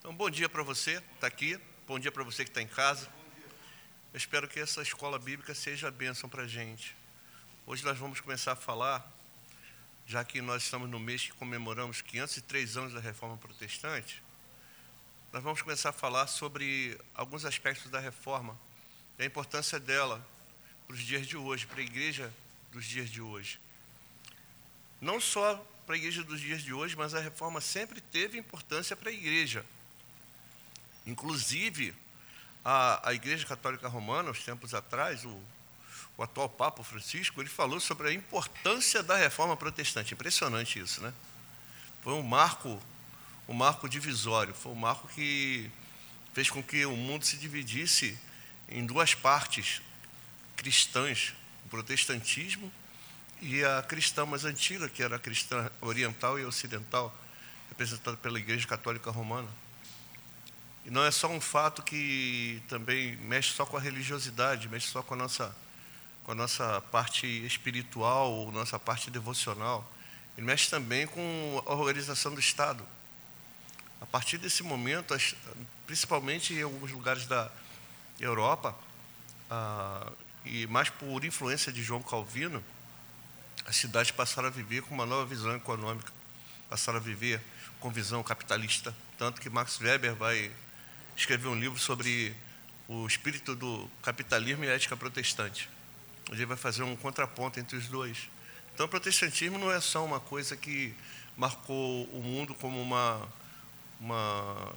Então, bom dia para você que está aqui, bom dia para você que está em casa. Eu espero que essa escola bíblica seja a bênção para a gente. Hoje nós vamos começar a falar, já que nós estamos no mês que comemoramos 503 anos da Reforma Protestante, nós vamos começar a falar sobre alguns aspectos da Reforma e a importância dela para os dias de hoje, para a igreja dos dias de hoje. Não só para a igreja dos dias de hoje, mas a reforma sempre teve importância para a igreja. Inclusive, a, a Igreja Católica Romana, uns tempos atrás, o, o atual Papa Francisco, ele falou sobre a importância da reforma protestante. Impressionante isso, né? Foi um marco, um marco divisório, foi um marco que fez com que o mundo se dividisse em duas partes cristãs, o protestantismo e a cristã mais antiga, que era a cristã oriental e ocidental, representada pela Igreja Católica Romana. E não é só um fato que também mexe só com a religiosidade, mexe só com a nossa, com a nossa parte espiritual, ou nossa parte devocional. Ele mexe também com a organização do Estado. A partir desse momento, principalmente em alguns lugares da Europa, ah, e mais por influência de João Calvino, as cidades passaram a viver com uma nova visão econômica, passaram a viver com visão capitalista. Tanto que Max Weber vai escreveu um livro sobre o espírito do capitalismo e a ética protestante. Ele vai fazer um contraponto entre os dois. Então, o protestantismo não é só uma coisa que marcou o mundo como uma, uma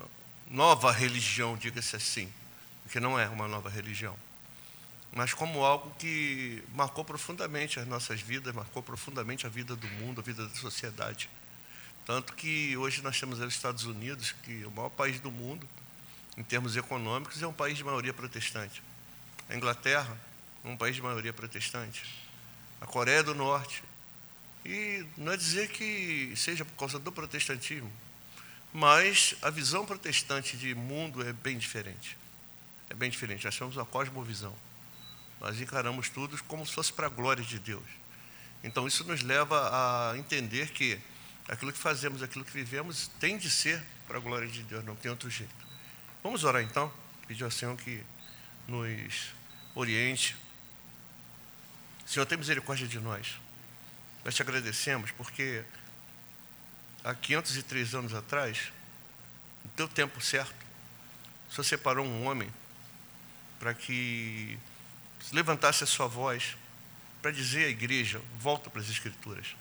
nova religião, diga-se assim, porque não é uma nova religião, mas como algo que marcou profundamente as nossas vidas, marcou profundamente a vida do mundo, a vida da sociedade. Tanto que hoje nós temos os Estados Unidos, que é o maior país do mundo, em termos econômicos, é um país de maioria protestante. A Inglaterra é um país de maioria protestante. A Coreia do Norte. E não é dizer que seja por causa do protestantismo, mas a visão protestante de mundo é bem diferente. É bem diferente. Nós temos uma cosmovisão. Nós encaramos tudo como se fosse para a glória de Deus. Então, isso nos leva a entender que aquilo que fazemos, aquilo que vivemos, tem de ser para a glória de Deus, não tem outro jeito. Vamos orar então, pedir ao Senhor que nos oriente. Senhor, tem misericórdia de nós. Nós te agradecemos porque há 503 anos atrás, no teu tempo certo, o Senhor separou um homem para que levantasse a sua voz para dizer à igreja: volta para as Escrituras.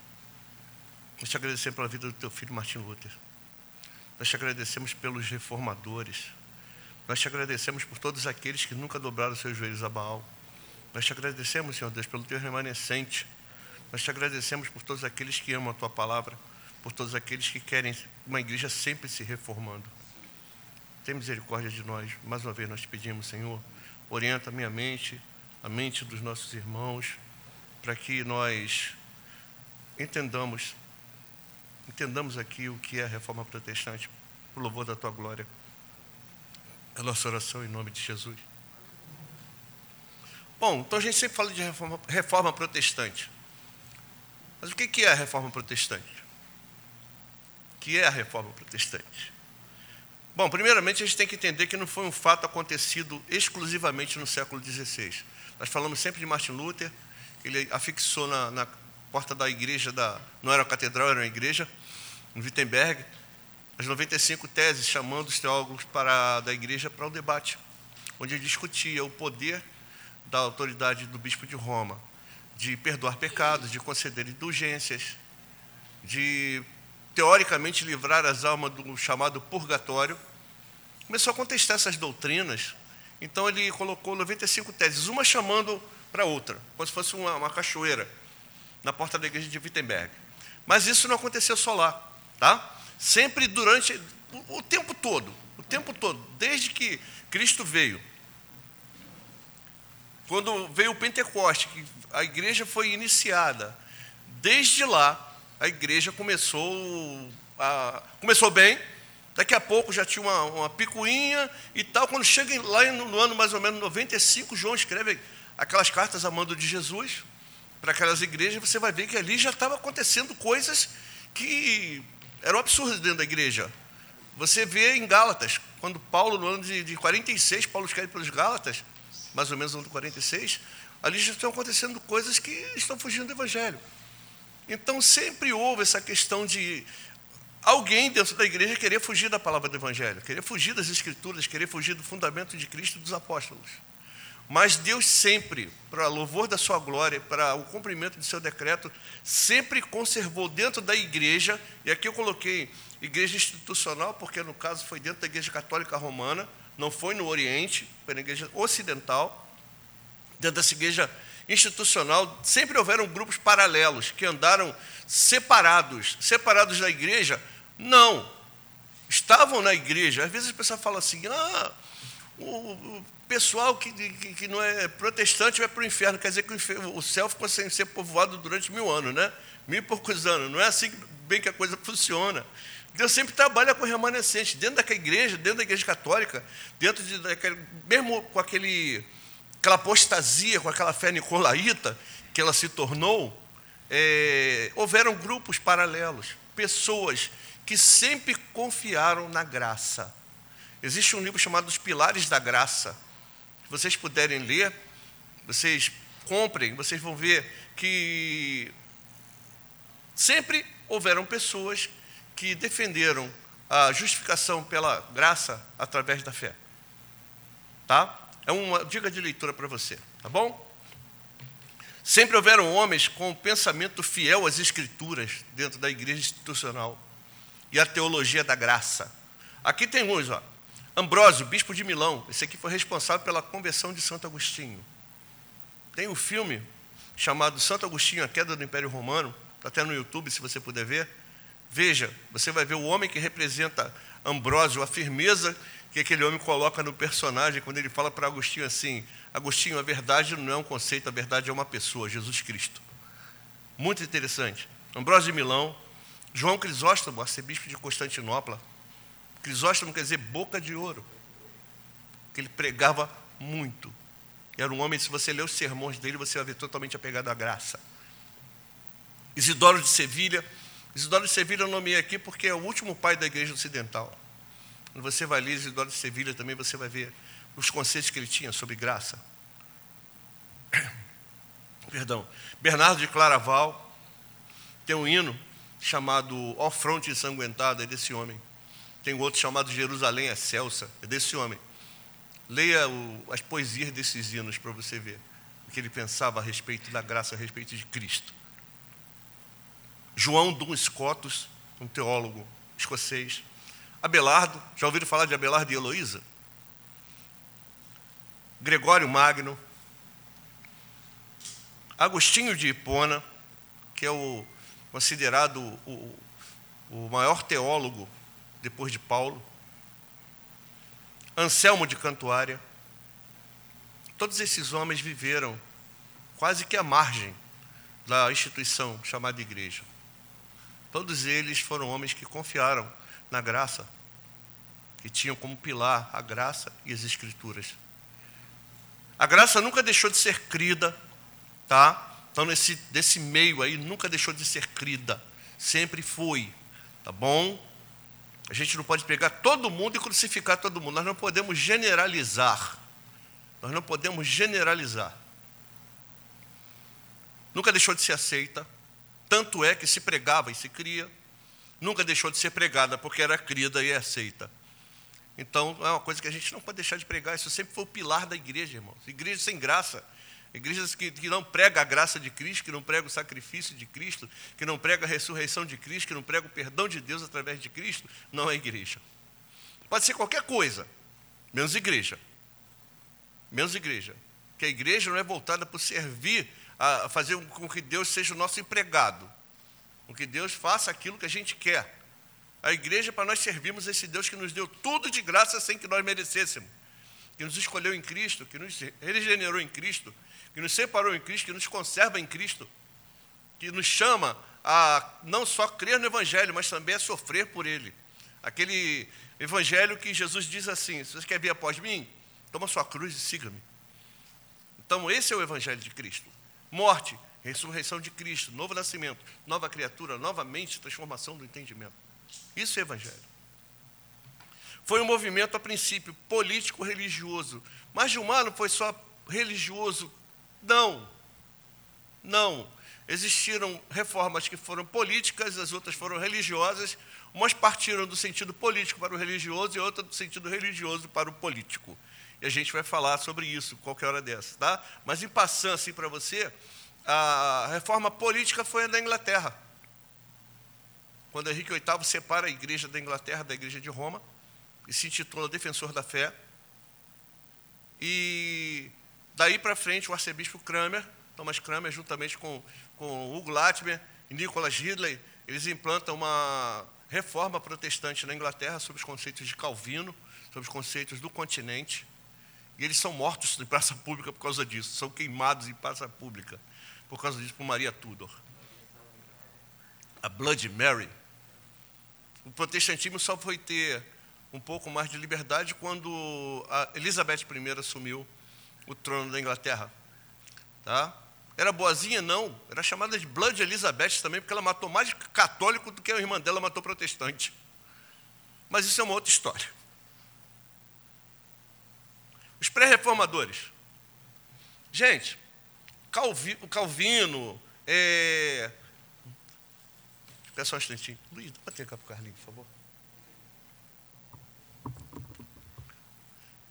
Nós te agradecemos pela vida do teu filho Martin Luther. Nós te agradecemos pelos reformadores. Nós te agradecemos por todos aqueles que nunca dobraram seus joelhos a Baal. Nós te agradecemos, Senhor Deus, pelo teu remanescente. Nós te agradecemos por todos aqueles que amam a tua palavra, por todos aqueles que querem uma igreja sempre se reformando. Tem misericórdia de nós. Mais uma vez nós te pedimos, Senhor, orienta a minha mente, a mente dos nossos irmãos, para que nós entendamos, entendamos aqui o que é a reforma protestante, por louvor da tua glória a nossa oração em nome de Jesus. Bom, então a gente sempre fala de reforma, reforma protestante. Mas o que é a reforma protestante? O que é a reforma protestante? Bom, primeiramente a gente tem que entender que não foi um fato acontecido exclusivamente no século XVI. Nós falamos sempre de Martin Luther, ele afixou na, na porta da igreja, da, não era uma catedral, era uma igreja, em Wittenberg, as 95 teses chamando os teólogos para, da igreja para o debate, onde ele discutia o poder da autoridade do bispo de Roma de perdoar pecados, de conceder indulgências, de teoricamente livrar as almas do chamado purgatório. Começou a contestar essas doutrinas. Então ele colocou 95 teses, uma chamando para outra, como se fosse uma, uma cachoeira, na porta da igreja de Wittenberg. Mas isso não aconteceu só lá, tá? Sempre durante o tempo todo, o tempo todo, desde que Cristo veio. Quando veio o Pentecoste, que a igreja foi iniciada, desde lá a igreja começou a, começou bem, daqui a pouco já tinha uma, uma picuinha e tal. Quando chega lá no, no ano mais ou menos 95, João escreve aquelas cartas a mando de Jesus para aquelas igrejas, você vai ver que ali já estava acontecendo coisas que era um absurdo dentro da igreja. Você vê em Gálatas, quando Paulo, no ano de, de 46, Paulo escreve pelos Gálatas, mais ou menos no ano de 46, ali já estão acontecendo coisas que estão fugindo do Evangelho. Então, sempre houve essa questão de alguém dentro da igreja querer fugir da palavra do Evangelho, querer fugir das Escrituras, querer fugir do fundamento de Cristo e dos apóstolos. Mas Deus sempre, para louvor da sua glória, para o cumprimento de seu decreto, sempre conservou dentro da igreja, e aqui eu coloquei igreja institucional, porque no caso foi dentro da igreja católica romana, não foi no Oriente, foi na igreja ocidental, dentro dessa igreja institucional, sempre houveram grupos paralelos que andaram separados, separados da igreja, não. Estavam na igreja. Às vezes a pessoa fala assim: ah, o, o pessoal que, que, que, não é protestante vai para o inferno. Quer dizer que o, inferno, o céu ficou sem ser povoado durante mil anos, né? Mil e poucos anos. Não é assim bem que a coisa funciona. Deus sempre trabalha com remanescente, dentro daquela igreja, dentro da igreja católica, dentro de daquele, mesmo com aquele, aquela apostasia, com aquela fé nicolaíta que ela se tornou, é, houveram grupos paralelos, pessoas que sempre confiaram na graça. Existe um livro chamado Os Pilares da Graça. Vocês puderem ler, vocês comprem, vocês vão ver que sempre houveram pessoas que defenderam a justificação pela graça através da fé. Tá? É uma dica de leitura para você, tá bom? Sempre houveram homens com pensamento fiel às Escrituras dentro da igreja institucional e a teologia da graça. Aqui tem uns, ó. Ambrósio, bispo de Milão, esse aqui foi responsável pela conversão de Santo Agostinho. Tem um filme chamado Santo Agostinho, a queda do Império Romano, está até no YouTube, se você puder ver. Veja, você vai ver o homem que representa Ambrósio, a firmeza que aquele homem coloca no personagem quando ele fala para Agostinho assim: Agostinho, a verdade não é um conceito, a verdade é uma pessoa, Jesus Cristo. Muito interessante. Ambrósio de Milão, João Crisóstomo, arcebispo de Constantinopla. Crisóstomo quer dizer boca de ouro, que ele pregava muito. Era um homem, se você ler os sermões dele, você vai ver totalmente apegado à graça. Isidoro de Sevilha. Isidoro de Sevilha eu nomeei aqui porque é o último pai da igreja ocidental. Quando você vai ler Isidoro de Sevilha também, você vai ver os conceitos que ele tinha sobre graça. Perdão. Bernardo de Claraval tem um hino chamado Ó Fronte Ensanguentada, é desse homem. Tem outro chamado Jerusalém Excelsa, é desse homem. Leia o, as poesias desses hinos para você ver o que ele pensava a respeito da graça, a respeito de Cristo. João Dum Scotus, um teólogo escocês. Abelardo, já ouviram falar de Abelardo e Heloísa? Gregório Magno, Agostinho de Hipona, que é o considerado o, o maior teólogo depois de Paulo, Anselmo de Cantuária, todos esses homens viveram quase que à margem da instituição chamada igreja. Todos eles foram homens que confiaram na graça, que tinham como pilar a graça e as escrituras. A graça nunca deixou de ser crida, tá? Então, nesse, nesse meio aí, nunca deixou de ser crida. Sempre foi, tá bom? A gente não pode pegar todo mundo e crucificar todo mundo. Nós não podemos generalizar. Nós não podemos generalizar. Nunca deixou de ser aceita. Tanto é que se pregava e se cria. Nunca deixou de ser pregada, porque era crida e é aceita. Então, é uma coisa que a gente não pode deixar de pregar. Isso sempre foi o pilar da igreja, irmãos. Igreja sem graça. Igrejas que, que não pregam a graça de Cristo, que não pregam o sacrifício de Cristo, que não pregam a ressurreição de Cristo, que não pregam o perdão de Deus através de Cristo, não é igreja. Pode ser qualquer coisa, menos igreja. Menos igreja. Que a igreja não é voltada para servir, a fazer com que Deus seja o nosso empregado. Com que Deus faça aquilo que a gente quer. A igreja é para nós servirmos esse Deus que nos deu tudo de graça sem que nós merecêssemos, que nos escolheu em Cristo, que nos regenerou em Cristo, que nos separou em Cristo, que nos conserva em Cristo, que nos chama a não só crer no Evangelho, mas também a sofrer por Ele. Aquele Evangelho que Jesus diz assim: se você quer vir após mim, toma sua cruz e siga-me. Então, esse é o Evangelho de Cristo: morte, ressurreição de Cristo, novo nascimento, nova criatura, novamente transformação do entendimento. Isso é Evangelho. Foi um movimento, a princípio, político-religioso. Mas Gilmar não foi só religioso. Não. Não. Existiram reformas que foram políticas, as outras foram religiosas. Umas partiram do sentido político para o religioso e outras do sentido religioso para o político. E a gente vai falar sobre isso qualquer hora dessa, tá? Mas em passando assim para você, a reforma política foi a da Inglaterra. Quando Henrique VIII separa a igreja da Inglaterra da igreja de Roma, e se intitula Defensor da Fé. E daí para frente o arcebispo Kramer, Thomas Kramer, juntamente com, com Hugo Latimer e Nicholas Ridley, eles implantam uma reforma protestante na Inglaterra sobre os conceitos de Calvino, sobre os conceitos do continente. E eles são mortos em praça pública por causa disso, são queimados em praça pública por causa disso por Maria Tudor. A Blood Mary. O protestantismo só foi ter um pouco mais de liberdade quando Elizabeth I assumiu o trono da Inglaterra. Tá? Era boazinha? Não. Era chamada de Blood Elizabeth também, porque ela matou mais católico do que a irmã dela matou protestante. Mas isso é uma outra história. Os pré-reformadores. Gente, Calvino, Calvino é... Espera só um instantinho. Luiz, dá para ter cá para o Carlinhos, por favor.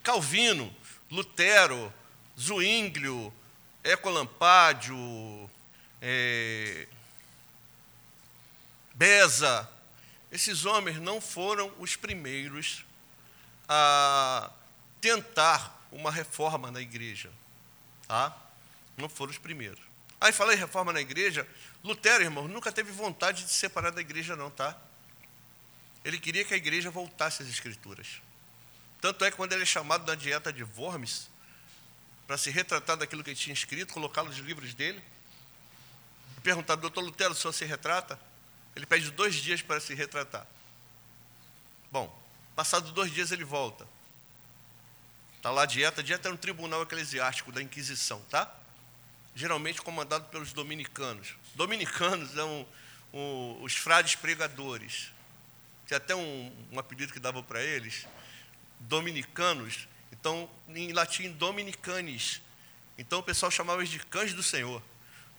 Calvino, Lutero, Zwinglio, Ecolampádio, é, Beza, esses homens não foram os primeiros a tentar uma reforma na igreja. Tá? Não foram os primeiros. Aí falei reforma na igreja. Lutero, irmão, nunca teve vontade de se separar da igreja, não, tá? Ele queria que a igreja voltasse às escrituras. Tanto é que quando ele é chamado na dieta de Worms, para se retratar daquilo que ele tinha escrito, colocá-lo nos livros dele, perguntado, doutor Lutero, o senhor se retrata? Ele pede dois dias para se retratar. Bom, passados dois dias ele volta. Está lá a dieta. A dieta era um tribunal eclesiástico da Inquisição, tá? Geralmente comandado pelos dominicanos. Dominicanos são um, os frades pregadores. Tem até um, um apelido que dava para eles, dominicanos. Então, em latim, dominicanes. Então, o pessoal chamava eles de cães do Senhor,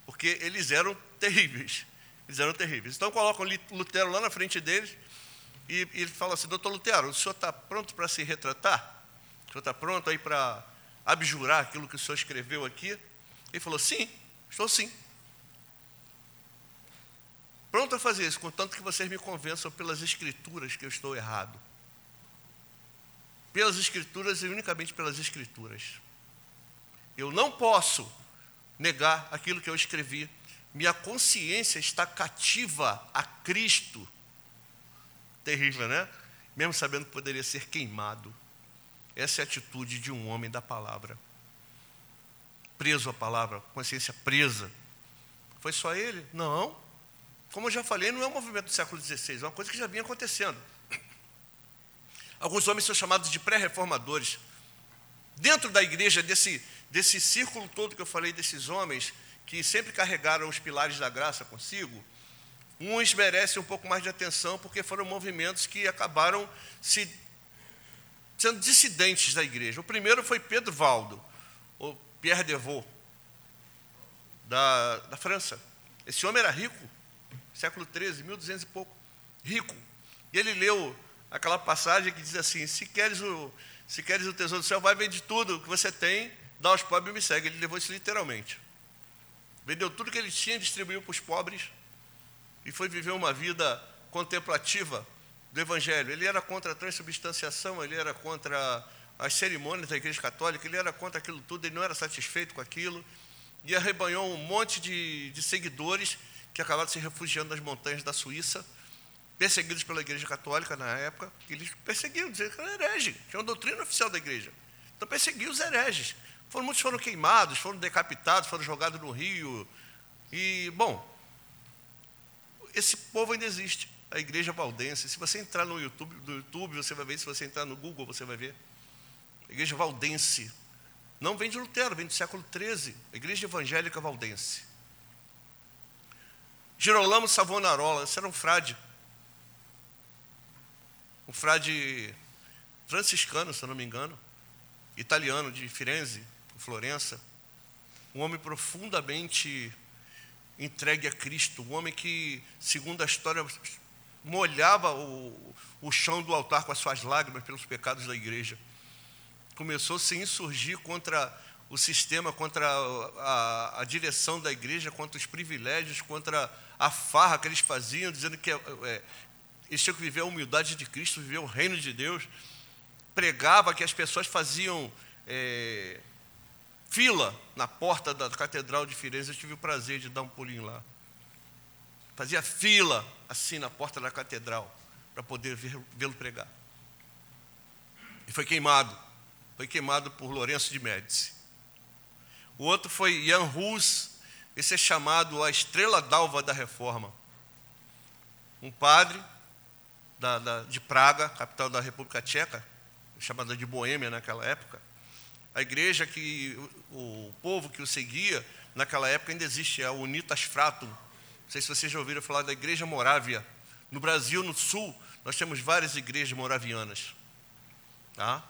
porque eles eram terríveis. Eles eram terríveis. Então, colocam Lutero lá na frente deles e, ele fala assim: Doutor Lutero, o senhor está pronto para se retratar? O senhor está pronto aí para abjurar aquilo que o senhor escreveu aqui? Ele falou: Sim, estou sim. Pronto a fazer isso, contanto que vocês me convençam pelas escrituras que eu estou errado. Pelas escrituras e unicamente pelas escrituras. Eu não posso negar aquilo que eu escrevi. Minha consciência está cativa a Cristo. Terrível, né? Mesmo sabendo que poderia ser queimado. Essa é a atitude de um homem da palavra. Preso à palavra, consciência presa. Foi só ele? Não. Como eu já falei, não é um movimento do século XVI, é uma coisa que já vinha acontecendo. Alguns homens são chamados de pré-reformadores. Dentro da igreja, desse, desse círculo todo que eu falei, desses homens que sempre carregaram os pilares da graça consigo, uns merecem um pouco mais de atenção porque foram movimentos que acabaram se sendo dissidentes da igreja. O primeiro foi Pedro Valdo, ou Pierre Devaux, da, da França. Esse homem era rico, século XIII, 1200 e pouco, rico. E ele leu aquela passagem que diz assim: se queres o, se queres o tesouro do céu, vai vender tudo que você tem, dá aos pobres e me segue. Ele levou isso literalmente. Vendeu tudo que ele tinha, distribuiu para os pobres e foi viver uma vida contemplativa do Evangelho. Ele era contra a transubstanciação, ele era contra as cerimônias da Igreja Católica, ele era contra aquilo tudo, ele não era satisfeito com aquilo, e arrebanhou um monte de, de seguidores que acabaram se refugiando nas montanhas da Suíça, perseguidos pela Igreja Católica na época, eles perseguiam, diziam que era herege, tinha uma doutrina oficial da Igreja. Então perseguiam os hereges. Foram, muitos foram queimados, foram decapitados, foram jogados no rio. E, bom, esse povo ainda existe a igreja valdense. Se você entrar no YouTube, no YouTube, você vai ver. Se você entrar no Google, você vai ver. A igreja valdense. Não vem de Lutero, vem do século XIII. A igreja evangélica valdense. Girolamo Savonarola, esse era um frade. Frade franciscano, se eu não me engano, italiano de Firenze, Florença, um homem profundamente entregue a Cristo, um homem que, segundo a história, molhava o, o chão do altar com as suas lágrimas pelos pecados da igreja. Começou a se insurgir contra o sistema, contra a, a, a direção da igreja, contra os privilégios, contra a farra que eles faziam, dizendo que é, eles tinham que viver a humildade de Cristo, viver o reino de Deus. Pregava que as pessoas faziam é, fila na porta da Catedral de Firenze. Eu tive o prazer de dar um pulinho lá. Fazia fila assim na porta da catedral para poder vê-lo pregar. E foi queimado. Foi queimado por Lourenço de Médici. O outro foi Jan Hus, esse é chamado a estrela d'alva da reforma. Um padre da, da, de Praga, capital da República Tcheca, chamada de Boêmia naquela época. A igreja que o, povo que o seguia naquela época ainda existe, é a Unitas Fratum, sei se vocês já ouviram falar da Igreja Morávia. No Brasil, no Sul, nós temos várias igrejas moravianas. Tá?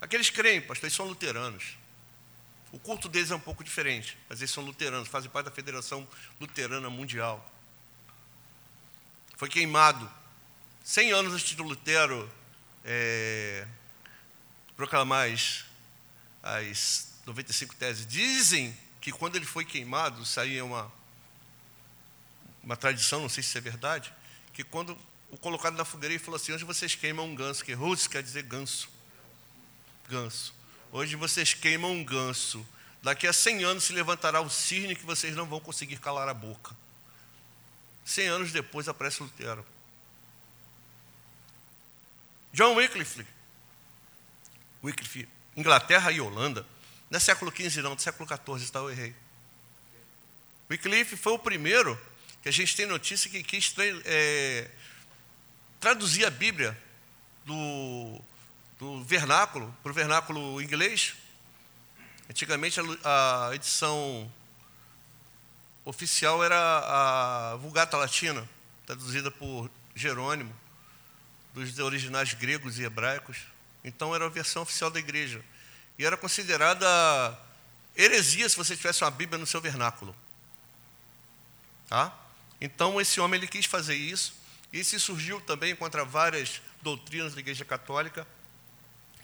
Aqueles creem, pastor, eles são luteranos. O culto deles é um pouco diferente, mas eles são luteranos, fazem parte da Federação Luterana Mundial. Foi queimado. Cem anos antes de Lutero é, proclamar as, as 95 teses. Dizem que quando ele foi queimado, saía uma, uma tradição, não sei se é verdade, que quando o colocado na fogueira, ele falou assim: hoje vocês queimam um ganso, que Rus quer dizer ganso. Ganso. Hoje vocês queimam um ganso. Daqui a 100 anos se levantará o cisne que vocês não vão conseguir calar a boca. 100 anos depois aparece Lutero. John Wycliffe. Wycliffe, Inglaterra e Holanda. Não é século XV, não, do século XIV, está eu errei. Wycliffe foi o primeiro que a gente tem notícia que quis é, traduzir a Bíblia do, do vernáculo para o vernáculo inglês. Antigamente a, a edição oficial era a Vulgata Latina, traduzida por Jerônimo, dos originais gregos e hebraicos. Então era a versão oficial da igreja. E era considerada heresia se você tivesse uma Bíblia no seu vernáculo. Tá? Então, esse homem ele quis fazer isso, e se surgiu também contra várias doutrinas da Igreja Católica.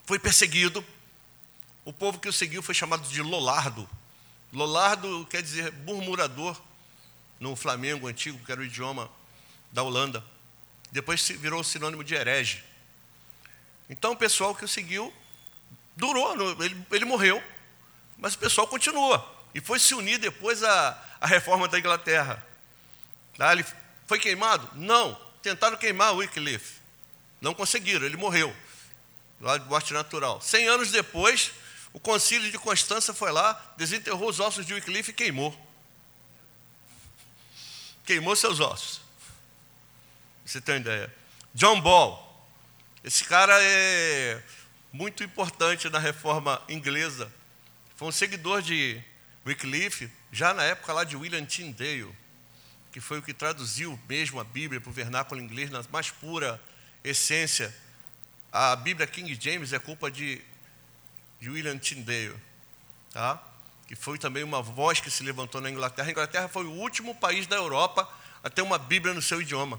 Foi perseguido. O povo que o seguiu foi chamado de Lolardo. Lolardo quer dizer murmurador no Flamengo antigo, que era o idioma da Holanda. Depois virou sinônimo de herege. Então, o pessoal que o seguiu durou, ele, ele morreu, mas o pessoal continua. E foi se unir depois à, à reforma da Inglaterra. Ah, ele foi queimado? Não. Tentaram queimar Wycliffe. Não conseguiram, ele morreu. Lá de morte natural. Cem anos depois, o concílio de Constança foi lá, desenterrou os ossos de Wycliffe e queimou. Queimou seus ossos. Você tem ideia? John Ball. Esse cara é muito importante na reforma inglesa. Foi um seguidor de Wycliffe, já na época lá de William Tyndale que foi o que traduziu mesmo a Bíblia para o vernáculo inglês na mais pura essência. A Bíblia King James é culpa de, de William Tyndale, tá? que foi também uma voz que se levantou na Inglaterra. A Inglaterra foi o último país da Europa a ter uma Bíblia no seu idioma.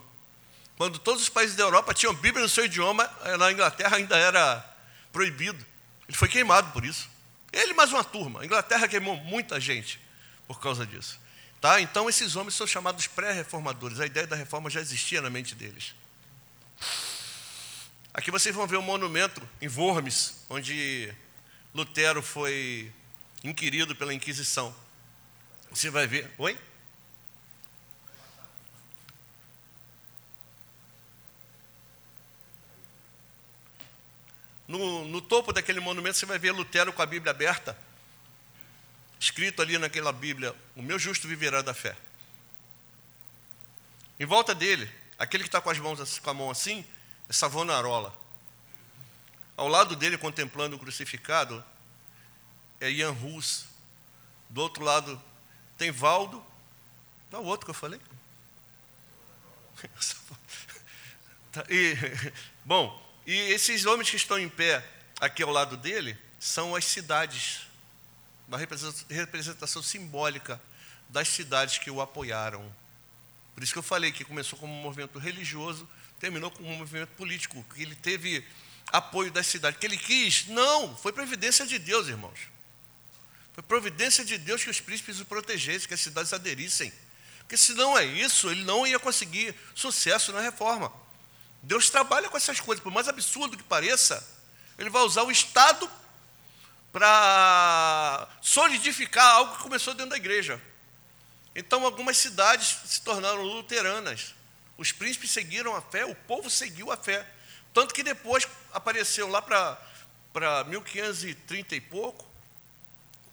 Quando todos os países da Europa tinham Bíblia no seu idioma, eh, na Inglaterra ainda era proibido. Ele foi queimado por isso. Ele mais uma turma. A Inglaterra queimou muita gente por causa disso. Tá? Então, esses homens são chamados pré-reformadores. A ideia da reforma já existia na mente deles. Aqui vocês vão ver um monumento em Worms, onde Lutero foi inquirido pela Inquisição. Você vai ver. Oi? No, no topo daquele monumento você vai ver Lutero com a Bíblia aberta escrito ali naquela Bíblia: O meu justo viverá da fé. Em volta dele, aquele que está com as mãos com a mão assim, é Savonarola. Ao lado dele, contemplando o crucificado, é Ian Rus. Do outro lado tem Valdo. Qual é o outro que eu falei? Tá, e, bom, E esses homens que estão em pé aqui ao lado dele são as cidades, uma representação simbólica das cidades que o apoiaram. Por isso que eu falei que começou como um movimento religioso, terminou como um movimento político, que ele teve apoio das cidades. Que ele quis? Não, foi providência de Deus, irmãos. Foi providência de Deus que os príncipes o protegessem, que as cidades aderissem. Porque se não é isso, ele não ia conseguir sucesso na reforma. Deus trabalha com essas coisas, por mais absurdo que pareça, ele vai usar o Estado para solidificar algo que começou dentro da igreja. Então, algumas cidades se tornaram luteranas. Os príncipes seguiram a fé, o povo seguiu a fé. Tanto que depois apareceu lá para 1530 e pouco,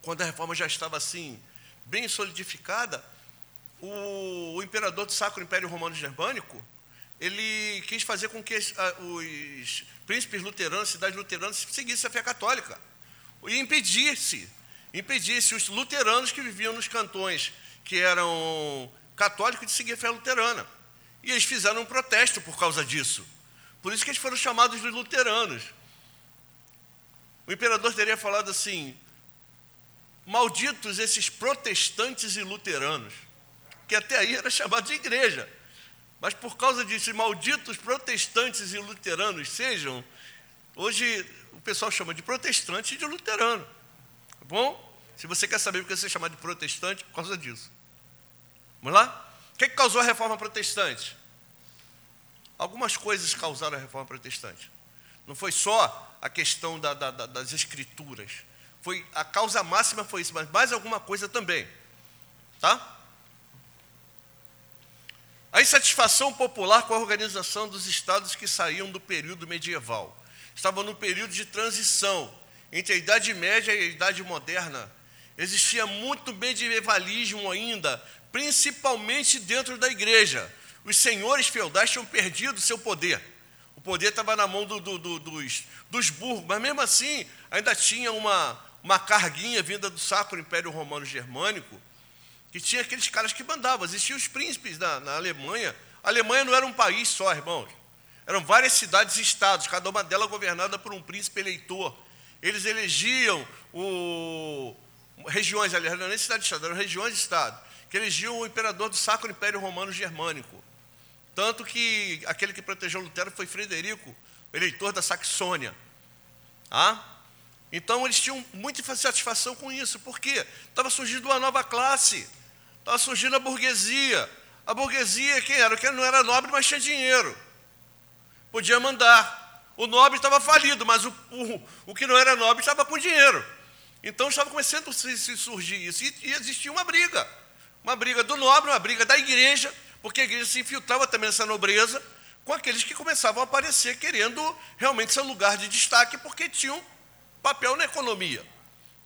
quando a reforma já estava assim, bem solidificada, o, o imperador do Sacro Império Romano Germânico, ele quis fazer com que os, príncipes luteranos, cidades luteranas, seguissem a fé católica. E impedisse, impedisse os luteranos que viviam nos cantões que eram católicos de seguir a fé luterana. E eles fizeram um protesto por causa disso. Por isso que eles foram chamados de luteranos. O imperador teria falado assim: malditos esses protestantes e luteranos, que até aí era chamado de igreja. Mas por causa disso, malditos protestantes e luteranos sejam, hoje o pessoal chama de protestante e de luterano. Tá bom? Se você quer saber o que você chama de protestante, por causa disso. Vamos lá? O que, é que causou a reforma protestante? Algumas coisas causaram a reforma protestante. Não foi só a questão da, da, das escrituras. Foi, a causa máxima foi isso, mas mais alguma coisa também. Tá? A insatisfação popular com a organização dos estados que saíam do período medieval. Estavam no período de transição entre a Idade Média e a Idade Moderna. Existia muito medievalismo ainda, principalmente dentro da igreja os senhores feudais tinham perdido seu poder. O poder estava na mão do, do, do, dos, dos burgos, mas mesmo assim ainda tinha uma, uma carguinha vinda do Sacro Império Romano Germânico, que tinha aqueles caras que mandavam. Existiam os príncipes na, na Alemanha. A Alemanha não era um país só, irmãos. Eram várias cidades e estados, cada uma delas governada por um príncipe eleitor. Eles elegiam o, regiões, aliás, não era nem cidade de estado, eram regiões de estado, que elegiam o imperador do Sacro Império Romano Germânico. Tanto que aquele que protegeu Lutero foi Frederico, eleitor da Saxônia. Ah? Então eles tinham muita satisfação com isso, porque estava surgindo uma nova classe, estava surgindo a burguesia. A burguesia, quem era? Quem não era nobre, mas tinha dinheiro. Podia mandar. O nobre estava falido, mas o, o, o que não era nobre estava com dinheiro. Então estava começando a se surgir isso. E, e existia uma briga. Uma briga do nobre, uma briga da igreja, porque a igreja se infiltrava também nessa nobreza com aqueles que começavam a aparecer querendo realmente seu lugar de destaque, porque tinham papel na economia.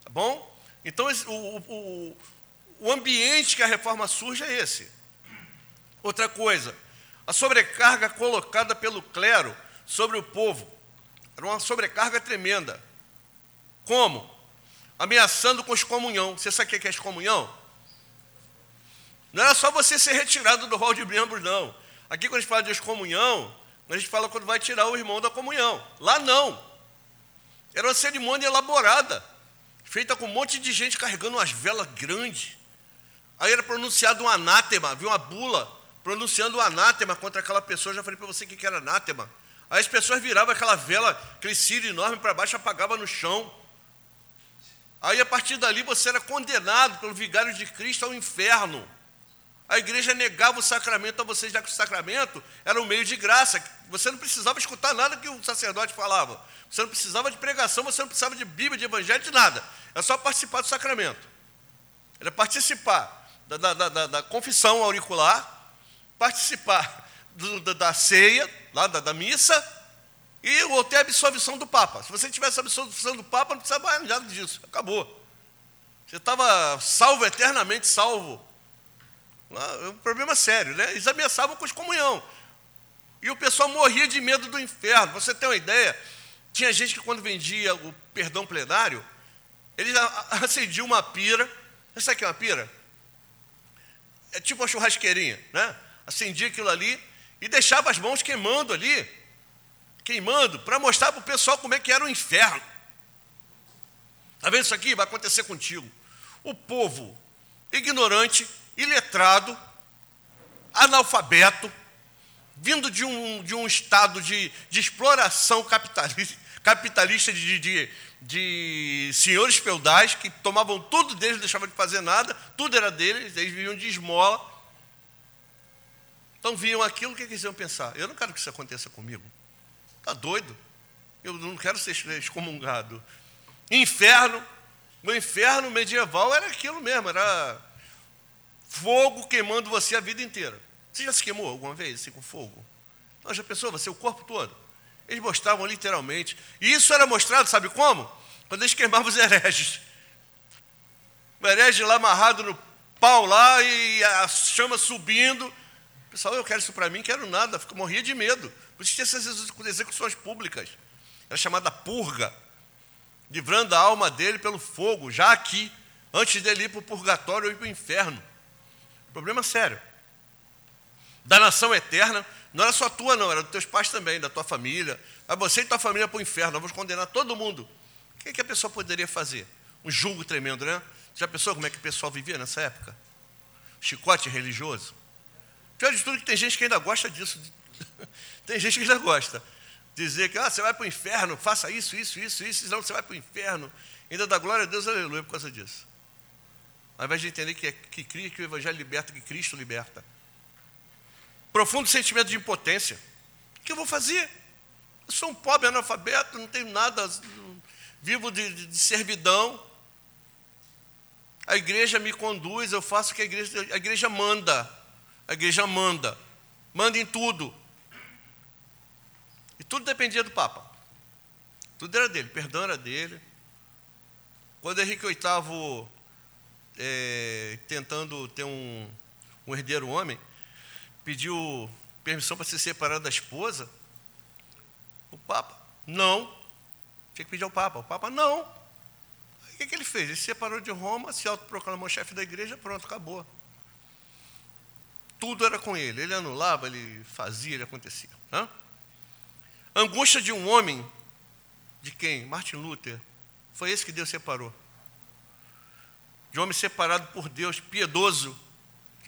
Tá bom? Então, o, o, o ambiente que a reforma surge é esse. Outra coisa, a sobrecarga colocada pelo clero sobre o povo. Era uma sobrecarga tremenda. Como? Ameaçando com excomunhão. Você sabe o que é excomunhão? Não era só você ser retirado do rol de membros, não. Aqui, quando a gente fala de excomunhão, a gente fala quando vai tirar o irmão da comunhão. Lá não. Era uma cerimônia elaborada, feita com um monte de gente carregando umas velas grandes. Aí era pronunciado um anátema, viu uma bula pronunciando um anátema contra aquela pessoa. Já falei para você o que era anátema. Aí as pessoas viravam aquela vela, círio enorme para baixo, apagava no chão. Aí a partir dali você era condenado pelo vigário de Cristo ao inferno. A igreja negava o sacramento a vocês, já que o sacramento era um meio de graça. Você não precisava escutar nada que o sacerdote falava. Você não precisava de pregação, você não precisava de Bíblia, de Evangelho, de nada. É só participar do sacramento. Era participar da, da, da, da confissão auricular, participar do, da, ceia, lá da, missa, e ou ter a absolvição do Papa. Se você tivesse a absolvição do Papa, não precisava mais nada disso. Acabou. Você estava salvo, eternamente salvo é um problema sério, né? Eles ameaçavam com excomunhão. E o pessoal morria de medo do inferno. Você tem uma ideia? Tinha gente que, quando vendia o perdão plenário, eles acendiam uma pira. Você sabe o que é uma pira? É tipo uma churrasqueirinha, né? Acendia aquilo ali e deixava as mãos queimando ali. queimando, para mostrar para o pessoal como é que era o inferno. Está vendo isso aqui? Vai acontecer contigo. O povo ignorante, iletrado, analfabeto, vindo de um, de um estado de, de exploração capitalista, capitalista de, de, de senhores feudais que tomavam tudo deles, não deixavam de fazer nada, tudo era deles, eles viviam de esmola. Então viam aquilo, o que eles iam pensar? Eu não quero que isso aconteça comigo. Está doido? Eu não quero ser excomungado. Inferno, o inferno medieval era aquilo mesmo, era fogo queimando você a vida inteira. Você já se queimou alguma vez assim com fogo? Então já pensou, você, o corpo todo? Eles mostravam literalmente. E isso era mostrado, sabe como? Quando eles queimavam os hereges. O herege lá amarrado no pau lá e a chama subindo. Pessoal, eu quero isso para mim, quero nada, morria de medo. Por isso tinha essas execuções públicas. Era chamada purga, livrando a alma dele pelo fogo, já aqui, antes dele ir para o purgatório ou ir para o inferno. Problema sério. Da nação eterna, não era só tua, não, era dos teus pais também, da tua família. A você e tua família para o inferno, nós vamos condenar todo mundo. O que, é que a pessoa poderia fazer? Um julgo tremendo, né? Já pensou como é que o pessoal vivia nessa época? Chicote religioso. Pior de tudo que tem gente que ainda gosta disso. tem gente que ainda gosta. Dizer que ah, você vai para o inferno, faça isso, isso, isso, isso, senão você vai para o inferno. Ainda dá glória a Deus, aleluia, por causa disso. Ao invés de entender que, é, que, que o Evangelho liberta, que Cristo liberta profundo sentimento de impotência. O que eu vou fazer? Eu sou um pobre analfabeto, não tenho nada, vivo de, de, de servidão. A igreja me conduz, eu faço o que a igreja, a igreja manda. A igreja manda. Manda em tudo. E tudo dependia do Papa. Tudo era dele, perdão era dele. Quando Henrique VIII, é, tentando ter um, um herdeiro homem, pediu permissão para se separar da esposa, o Papa, não. Tinha que pedir ao Papa. O Papa, não. O que, que ele fez? Ele se separou de Roma, se autoproclamou chefe da igreja, pronto, acabou. Tudo era com ele. Ele anulava, ele fazia, ele acontecia. Hã? Angústia de um homem, de quem? Martin Luther. Foi esse que Deus separou. De um homem separado por Deus, piedoso,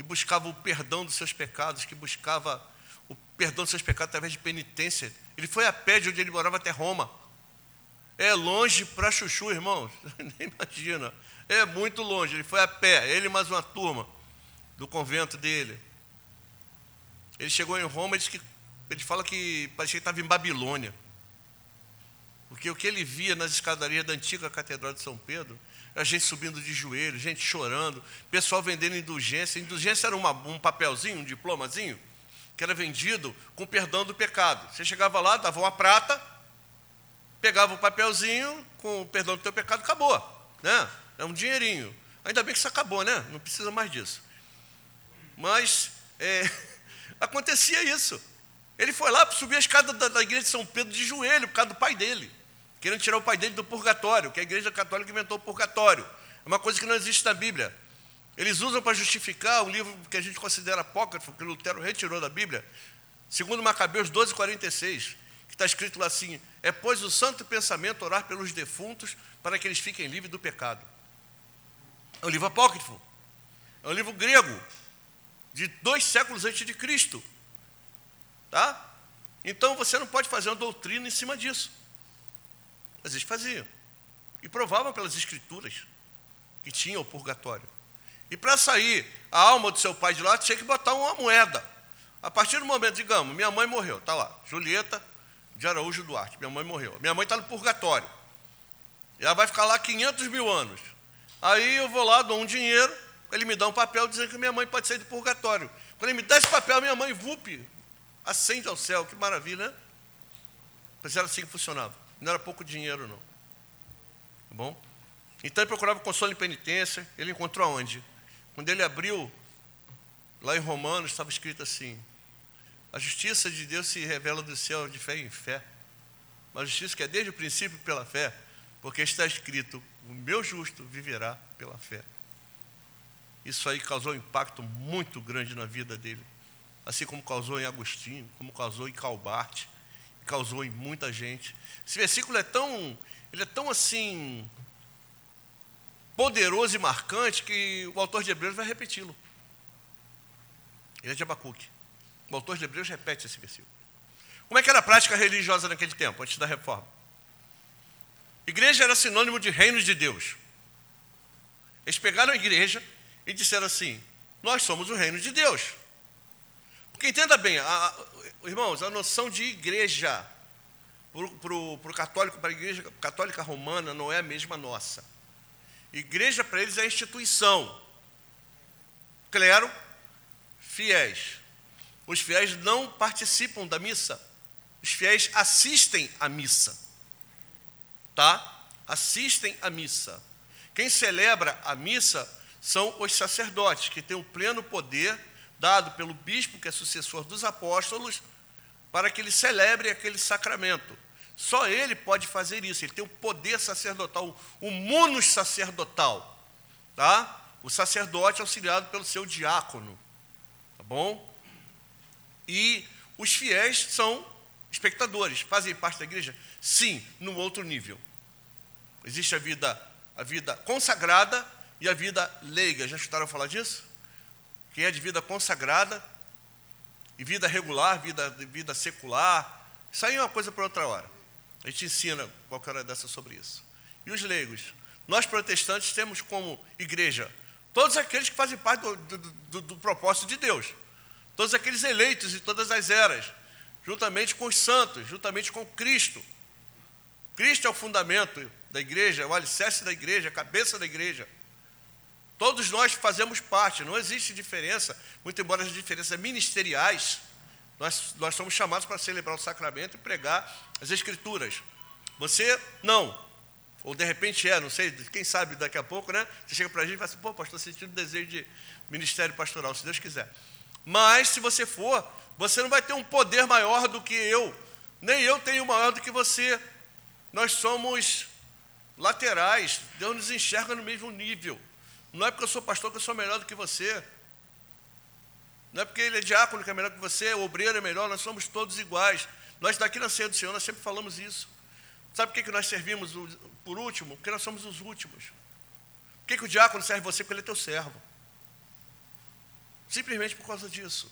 que buscava o perdão dos seus pecados, que buscava o perdão dos seus pecados através de penitência. Ele foi a pé de onde ele morava até Roma. É longe para Chuchu, irmãos. Nem imagina. É muito longe. Ele foi a pé, ele mais uma turma do convento dele. Ele chegou em Roma, ele, que, ele fala que parecia que estava em Babilônia. Porque o que ele via nas escadarias da antiga Catedral de São Pedro a gente subindo de joelho, gente chorando, pessoal vendendo indulgência. Indulgência era uma, um papelzinho, um diplomazinho, que era vendido com perdão do pecado. Você chegava lá, dava uma prata, pegava o papelzinho com o perdão do teu pecado, acabou. Né? É um dinheirinho. Ainda bem que isso acabou, né? Não precisa mais disso. Mas é, acontecia isso. Ele foi lá, subir a escada da, da igreja de São Pedro de joelho, por causa do pai dele querendo tirar o pai dele do purgatório, que a igreja católica inventou o purgatório. É uma coisa que não existe na Bíblia. Eles usam para justificar um livro que a gente considera apócrifo, que Lutero retirou da Bíblia, segundo Macabeus 12, 46, que está escrito lá assim: É, pois, o santo pensamento orar pelos defuntos para que eles fiquem livres do pecado. É um livro apócrifo. É um livro grego, de dois séculos antes de Cristo. Tá? Então você não pode fazer uma doutrina em cima disso. Mas eles faziam. E provavam pelas escrituras que tinha o purgatório. E para sair a alma do seu pai de lá, tinha que botar uma moeda. A partir do momento, digamos, minha mãe morreu, está lá, Julieta de Araújo Duarte, minha mãe morreu. Minha mãe está no purgatório. Ela vai ficar lá 500 mil anos. Aí eu vou lá, dou um dinheiro, ele me dá um papel dizendo que minha mãe pode sair do purgatório. Quando ele me dá esse papel, minha mãe, vup, acende ao céu, que maravilha, né? Mas era assim que funcionava. Não era pouco dinheiro, não. Tá bom? Então ele procurava consolo em penitência. Ele encontrou aonde? Quando ele abriu, lá em Romanos, estava escrito assim: A justiça de Deus se revela do céu de fé em fé. Uma justiça que é desde o princípio pela fé, porque está escrito: O meu justo viverá pela fé. Isso aí causou um impacto muito grande na vida dele, assim como causou em Agostinho, como causou em Calbarte, causou em muita gente. Esse versículo é tão, ele é tão assim poderoso e marcante que o autor de Hebreus vai repeti-lo. Ele é de Abacuque. O autor de Hebreus repete esse versículo. Como é que era a prática religiosa naquele tempo, antes da reforma? Igreja era sinônimo de reino de Deus. Eles pegaram a igreja e disseram assim: Nós somos o reino de Deus. Porque entenda bem, a, irmãos, a noção de igreja para o católico, para a igreja católica romana, não é a mesma nossa. Igreja para eles é instituição. Clero, fiéis. Os fiéis não participam da missa. Os fiéis assistem à missa. Tá? Assistem à missa. Quem celebra a missa são os sacerdotes, que têm o pleno poder dado pelo bispo, que é sucessor dos apóstolos, para que ele celebre aquele sacramento. Só ele pode fazer isso, ele tem o poder sacerdotal, o munus sacerdotal. Tá? O sacerdote auxiliado pelo seu diácono. Tá bom? E os fiéis são espectadores, fazem parte da igreja? Sim, no outro nível. Existe a vida, a vida consagrada e a vida leiga. Já escutaram falar disso? Quem é de vida consagrada e vida regular, vida, vida secular, isso aí é uma coisa para outra hora. A gente ensina qualquer hora dessa sobre isso. E os leigos? Nós protestantes temos como igreja todos aqueles que fazem parte do, do, do, do propósito de Deus, todos aqueles eleitos de todas as eras, juntamente com os santos, juntamente com Cristo. Cristo é o fundamento da igreja, é o alicerce da igreja, a cabeça da igreja. Todos nós fazemos parte, não existe diferença, muito embora as diferenças ministeriais, nós, nós somos chamados para celebrar o sacramento e pregar as escrituras. Você não, ou de repente é, não sei, quem sabe daqui a pouco, né? Você chega para a gente e fala assim, pô, pastor, sentindo desejo de ministério pastoral, se Deus quiser. Mas se você for, você não vai ter um poder maior do que eu, nem eu tenho maior do que você. Nós somos laterais, Deus nos enxerga no mesmo nível. Não é porque eu sou pastor que eu sou melhor do que você. Não é porque ele é diácono que é melhor que você, o obreiro é melhor, nós somos todos iguais. Nós daqui na ceia do Senhor, nós sempre falamos isso. Sabe por que nós servimos por último? Porque nós somos os últimos. Por que, que o diácono serve você? Porque ele é teu servo. Simplesmente por causa disso.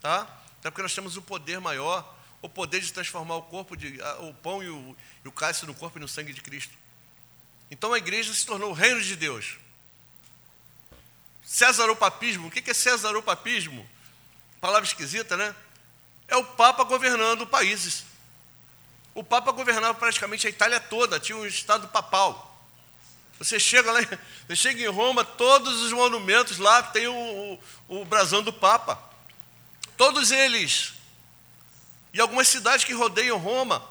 Tá? Até porque nós temos o poder maior, o poder de transformar o corpo, de, o pão e o, e o cálice no corpo e no sangue de Cristo. Então a igreja se tornou o reino de Deus. Césaropapismo, o que é Césaropapismo? Palavra esquisita, né? É o Papa governando países. O Papa governava praticamente a Itália toda, tinha um estado papal. Você chega lá, você chega em Roma, todos os monumentos lá tem o, o, o brasão do Papa. Todos eles. E algumas cidades que rodeiam Roma.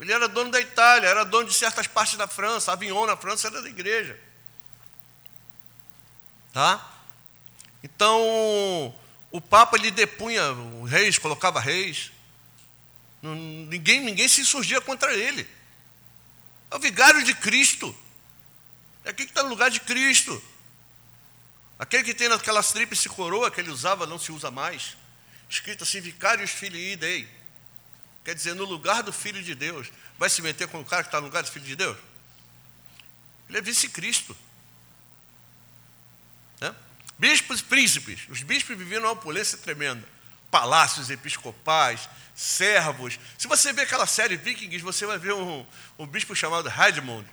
Ele era dono da Itália, era dono de certas partes da França. Avignon, na França, era da igreja. Tá? Então, o Papa ele depunha reis, colocava reis. Ninguém, ninguém se surgia contra ele. É o vigário de Cristo. É aquele que está no lugar de Cristo. Aquele que tem naquelas tríplice coroa que ele usava, não se usa mais. Escrito assim, vicários filii dei. Quer dizer, no lugar do Filho de Deus. Vai se meter com o cara que está no lugar do Filho de Deus? Ele é vice-cristo. Bispos e príncipes. Os bispos viviam numa opulência tremenda. Palácios episcopais, servos. Se você ver aquela série Vikings, você vai ver um, um bispo chamado Heidmund.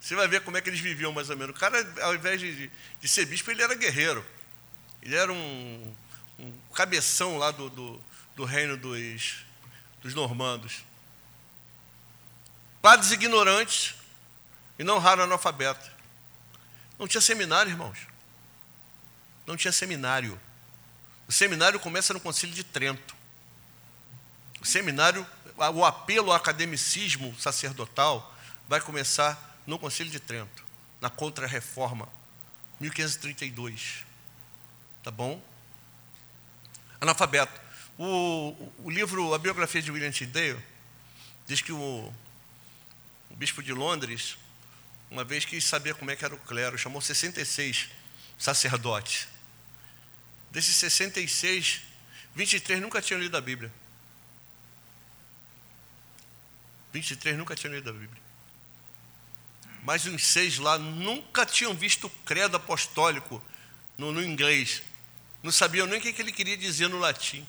Você vai ver como é que eles viviam mais ou menos. O cara, ao invés de, de ser bispo, ele era guerreiro. Ele era um, um cabeção lá do, do, do reino dos, dos normandos. Padres ignorantes e não raro analfabetos. Não tinha seminário, irmãos não tinha seminário. O seminário começa no Concílio de Trento. O seminário, o apelo ao academicismo sacerdotal vai começar no Concílio de Trento, na Contra-Reforma, 1532. Tá bom? Analfabeto. O, o livro, a biografia de William Tyndale, diz que o, o bispo de Londres, uma vez quis saber como é que era o clero, chamou 66 sacerdotes. Desses 66, 23 nunca tinham lido a Bíblia. 23 nunca tinham lido a Bíblia. Mas uns seis lá nunca tinham visto o credo apostólico no, no inglês. Não sabiam nem o que, ele queria dizer no latim.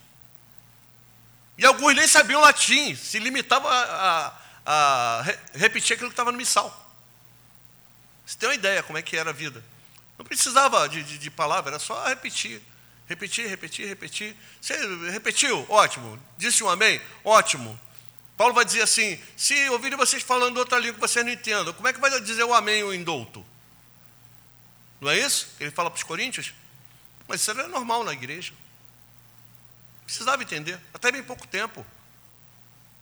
E alguns nem sabiam latim, se limitavam a, a, a repetir aquilo que estava no missal. Você tem uma ideia como é que era a vida. Não precisava de, de, de palavra, era só repetir. Repetir, repetir, repetir. Você repetiu? Ótimo. Disse um amém? Ótimo. Paulo vai dizer assim: se ouvirem vocês falando outra língua que vocês não entendam, como é que vai dizer o amém o indulto? Não é isso? Ele fala para os coríntios? Mas isso era normal na igreja. Precisava entender, até bem pouco tempo.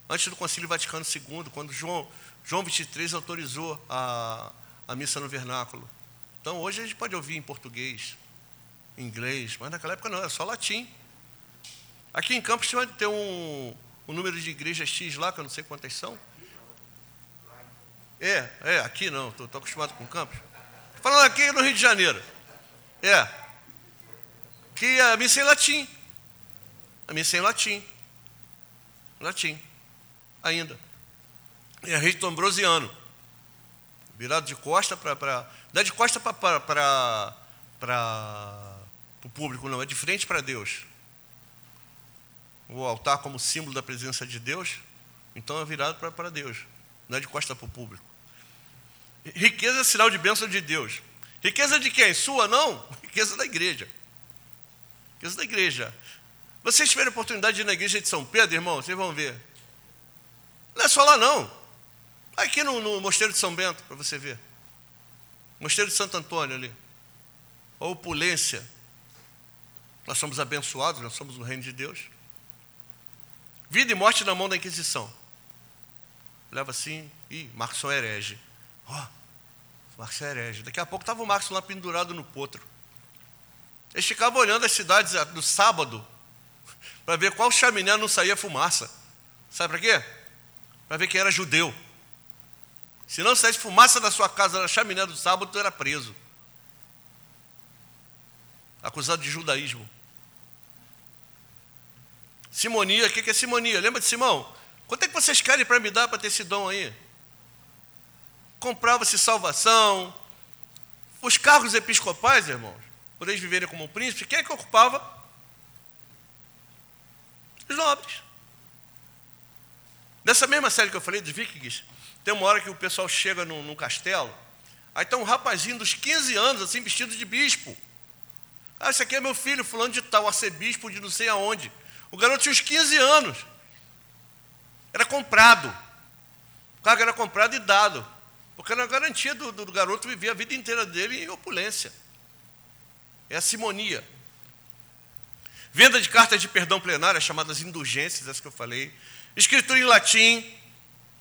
Antes do Concílio Vaticano II, quando João, João 23 autorizou a, a missa no vernáculo. Então hoje a gente pode ouvir em português, inglês, mas naquela época não, era só latim. Aqui em Campos ter um, um número de igrejas X lá, que eu não sei quantas são. É, é, aqui não, estou acostumado com Campos. Falando aqui no Rio de Janeiro. É. Que a missa é em latim. A missa é em latim. Latim. Ainda. É rito ambrosiano. Virado de costa para. Não é de costa para o público, não. É de frente para Deus. O altar como símbolo da presença de Deus. Então é virado para Deus. Não é de costa para o público. Riqueza é sinal de bênção de Deus. Riqueza de quem? Sua, não? Riqueza da igreja. Riqueza da igreja. Vocês tiverem oportunidade de ir na igreja de São Pedro, irmão, vocês vão ver. Não é só lá, não. Aqui no, no Mosteiro de São Bento, para você ver. Mosteiro de Santo Antônio ali. A opulência. Nós somos abençoados, nós somos no reino de Deus. Vida e morte na mão da Inquisição. Leva assim, e Marcos é herege. Ó, oh, Marcos é herege. Daqui a pouco estava o Marcos lá pendurado no potro. Eles ficavam olhando as cidades no sábado, para ver qual chaminé não saía fumaça. Sabe para quê? Para ver quem era judeu. Se não saísse fumaça da sua casa na chaminé do sábado, tu era preso. Acusado de judaísmo. Simonia, o que é simonia? Lembra de Simão? Quanto é que vocês querem para me dar para ter esse dom aí? Comprava-se salvação. Os cargos episcopais, irmãos, por eles viverem como príncipe, quem é que ocupava? Os nobres. Nessa mesma série que eu falei dos vikings, tem uma hora que o pessoal chega num, num castelo, aí está um rapazinho dos 15 anos, assim, vestido de bispo. Ah, esse aqui é meu filho, fulano de tal, arcebispo de não sei aonde. O garoto tinha uns 15 anos. Era comprado. O cargo era comprado e dado. Porque era a garantia do, do, do garoto viver a vida inteira dele em opulência. É a simonia. Venda de cartas de perdão plenária, chamadas indulgências, essa que eu falei. Escritura em latim.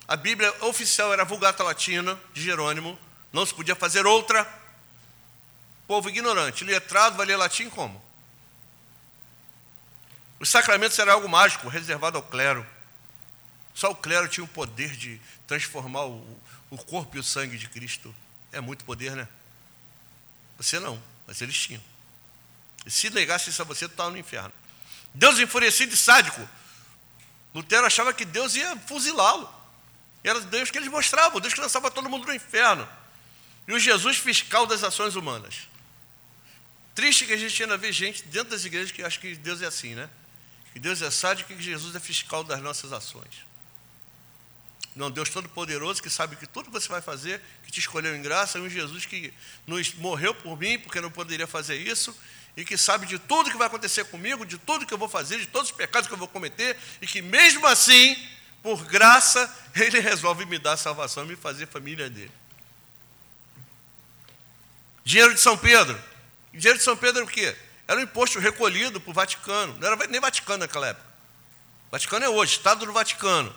A Bíblia oficial era a Vulgata Latina, de Jerônimo. Não se podia fazer outra. Povo ignorante. Letrado vai ler latim como? Os sacramentos eram algo mágico, reservado ao clero. Só o clero tinha o poder de transformar o, o corpo e o sangue de Cristo. É muito poder, né? Você não, mas eles tinham. E se negasse isso a você, tu estava no inferno. Deus enfurecido e sádico. Lutero achava que Deus ia fuzilá-lo. Era Deus que eles mostravam, Deus que lançava todo mundo no inferno. E o Jesus fiscal das ações humanas. Triste que a gente ainda vê gente dentro das igrejas que acha que Deus é assim, né? Que Deus é sádico e que Jesus é fiscal das nossas ações. Não, Deus Todo-Poderoso que sabe que tudo que você vai fazer, que te escolheu em graça, é um Jesus que nos morreu por mim, porque não poderia fazer isso, e que sabe de tudo que vai acontecer comigo, de tudo que eu vou fazer, de todos os pecados que eu vou cometer, e que mesmo assim, por graça, Ele resolve me dar salvação e me fazer família dele. Dinheiro de São Pedro. Dinheiro de São Pedro era o quê? Era um imposto recolhido para o Vaticano. Não era nem Vaticano naquela época. Vaticano é hoje, Estado do Vaticano.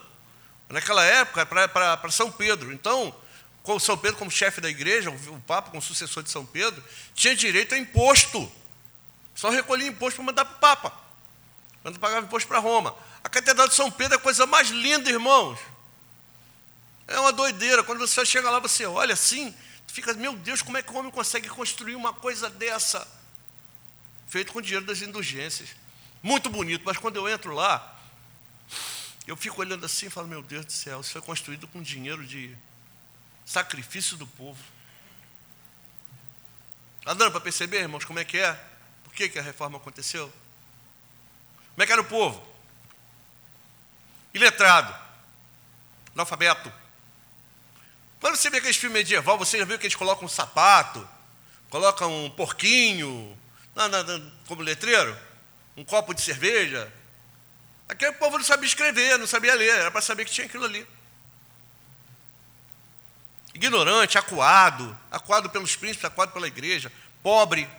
Naquela época, para São Pedro. Então, com São Pedro como chefe da igreja, o Papa como sucessor de São Pedro, tinha direito a imposto. Só recolhia imposto para mandar para o Papa. Quando pagava imposto para Roma. A Catedral de São Pedro é a coisa mais linda, irmãos. É uma doideira. Quando você chega lá, você olha assim, fica, meu Deus, como é que o homem consegue construir uma coisa dessa? Feito com dinheiro das indulgências. Muito bonito, mas quando eu entro lá, Eu fico olhando assim e falo, meu Deus do céu, isso foi construído com dinheiro de sacrifício do povo. Está dando para perceber, irmãos, como é que é? Por que, que a reforma aconteceu? Como é que era o povo? Iletrado, analfabeto. Quando você vê aqueles filmes medieval, você já viu que eles colocam um sapato, colocam um porquinho, não, não, não, como letreiro, um copo de cerveja. Aquele povo não sabia escrever, não sabia ler, era para saber que tinha aquilo ali. Ignorante, acuado, acuado pelos príncipes, acuado pela igreja, pobre,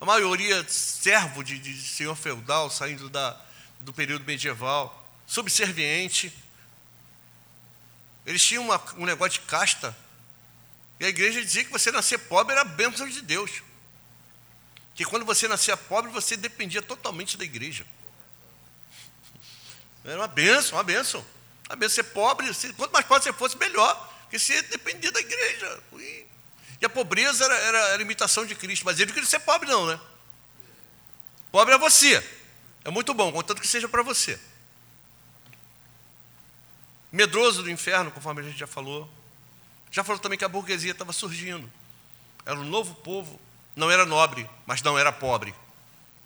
a maioria servo de, de senhor feudal, saindo da, do período medieval, subserviente. Eles tinham uma, um negócio de casta. E a igreja dizia que você nascer pobre era bênção de Deus. Que quando você nascia pobre, você dependia totalmente da igreja. Era uma bênção, uma bênção. A bênção ser pobre, quanto mais pobre você fosse, melhor. Porque você dependia da igreja. E a pobreza era, era, era imitação de Cristo. Mas ele não queria ser pobre, não, né? Pobre é você. É muito bom, contanto que seja para você. Medroso do inferno, conforme a gente já falou. Já falou também que a burguesia estava surgindo. Era um novo povo. Não era nobre, mas não era pobre.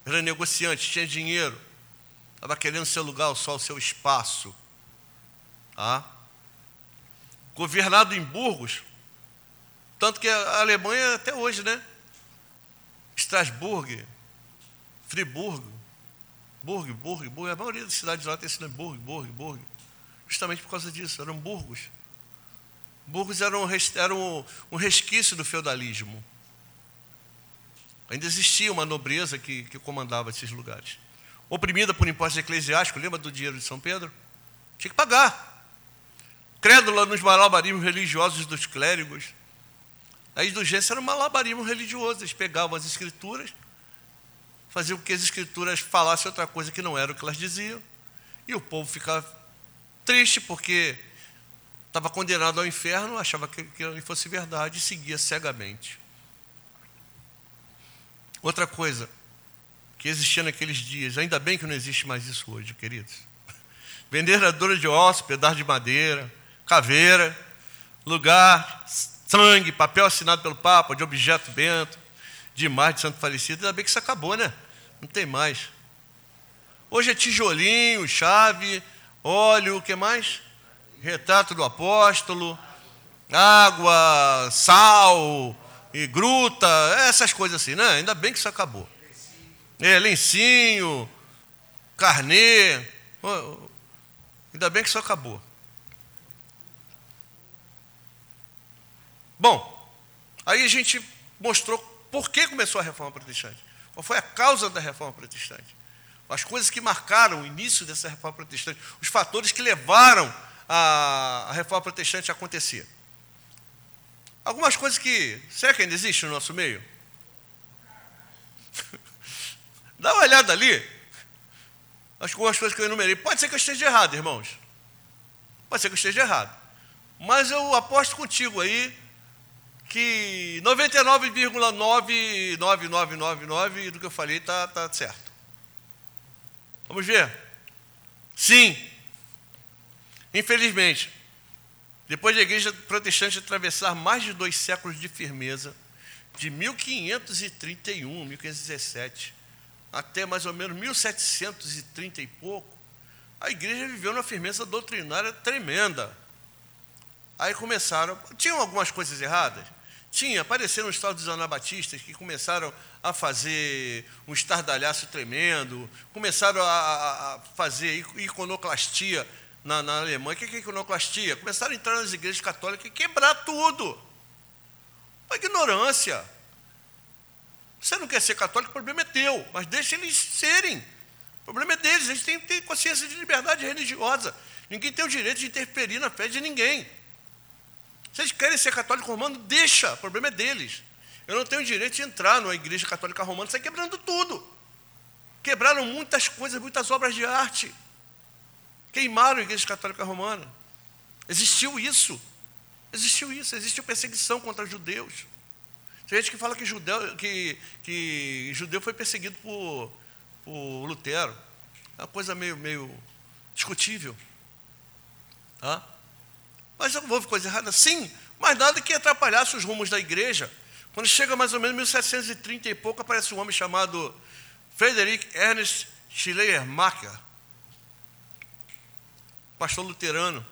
Era negociante, tinha dinheiro. Estava querendo seu lugar, só o seu espaço. Ah? Governado em Burgos, tanto que a Alemanha, até hoje, né? Estrasburgo, Friburgo, Burg, Burg, Burg, a maioria das cidades lá tem esse nome, Burg, Burg, Burg. Justamente por causa disso, eram burgos. Burgos eram, eram um resquício do feudalismo. Ainda existia uma nobreza que, que comandava esses lugares. Oprimida por impostos eclesiásticos, lembra do dinheiro de São Pedro? Tinha que pagar. Crédula nos malabarismos religiosos dos clérigos. A indulgência era um malabarismo religioso. Eles pegavam as escrituras, faziam com que as escrituras falassem outra coisa que não era o que elas diziam, e o povo ficava triste porque estava condenado ao inferno, achava que aquilo fosse verdade e seguia cegamente. Outra coisa que existia naqueles dias, ainda bem que não existe mais isso hoje, queridos. Vendedora de ossos, pedaço de madeira, caveira, lugar, sangue, papel assinado pelo Papa, de objeto bento, de imagem de santo falecido. Ainda bem que isso acabou, né? Não tem mais. Hoje é tijolinho, chave, óleo, o que mais? Retrato do apóstolo, água, sal e gruta, essas coisas assim, né? Ainda bem que isso acabou. É, lencinho, carnê. Ainda bem que isso acabou. Bom, aí a gente mostrou por que começou a reforma protestante. Qual foi a causa da reforma protestante? As coisas que marcaram o início dessa reforma protestante, os fatores que levaram a, a reforma protestante a acontecer. Algumas coisas que. Será que ainda existe no nosso meio? Dá uma olhada ali. Algumas coisas que eu enumerei. Pode ser que eu esteja errado, irmãos. Pode ser que eu esteja errado. Mas eu aposto contigo aí que 99,99999 do que eu falei está tá certo. Vamos ver? Sim. Infelizmente, depois da igreja protestante atravessar mais de dois séculos de firmeza, de 1531, 1517, até mais ou menos 1730 e pouco, a igreja viveu numa firmeza doutrinária tremenda. Aí começaram, tinham algumas coisas erradas? Tinha, apareceram os tal dos anabatistas que começaram a fazer um estardalhaço tremendo, começaram a, a fazer iconoclastia na, na Alemanha. O que é iconoclastia? Começaram a entrar nas igrejas católicas e quebrar tudo. Uma ignorância. Você não quer ser católico, o problema é teu, mas deixa eles serem. O problema é deles, eles têm que ter consciência de liberdade religiosa. Ninguém tem o direito de interferir na fé de ninguém. Eles querem ser católico romano, deixa, o problema é deles. Eu não tenho direito de entrar numa igreja católica romana, sai quebrando tudo. Quebraram muitas coisas, muitas obras de arte. Queimaram a igreja católica romana. Existiu isso. Existiu isso, existiu perseguição contra judeus. Tem gente que fala que judeu, que, que judeu foi perseguido por, por Lutero. É uma coisa meio, meio discutível. Tá? Mas houve coisa errada? Sim, mas nada que atrapalhasse os rumos da igreja. Quando chega mais ou menos 1730 e pouco, aparece um homem chamado Frederick Ernest Schleiermacher, pastor luterano.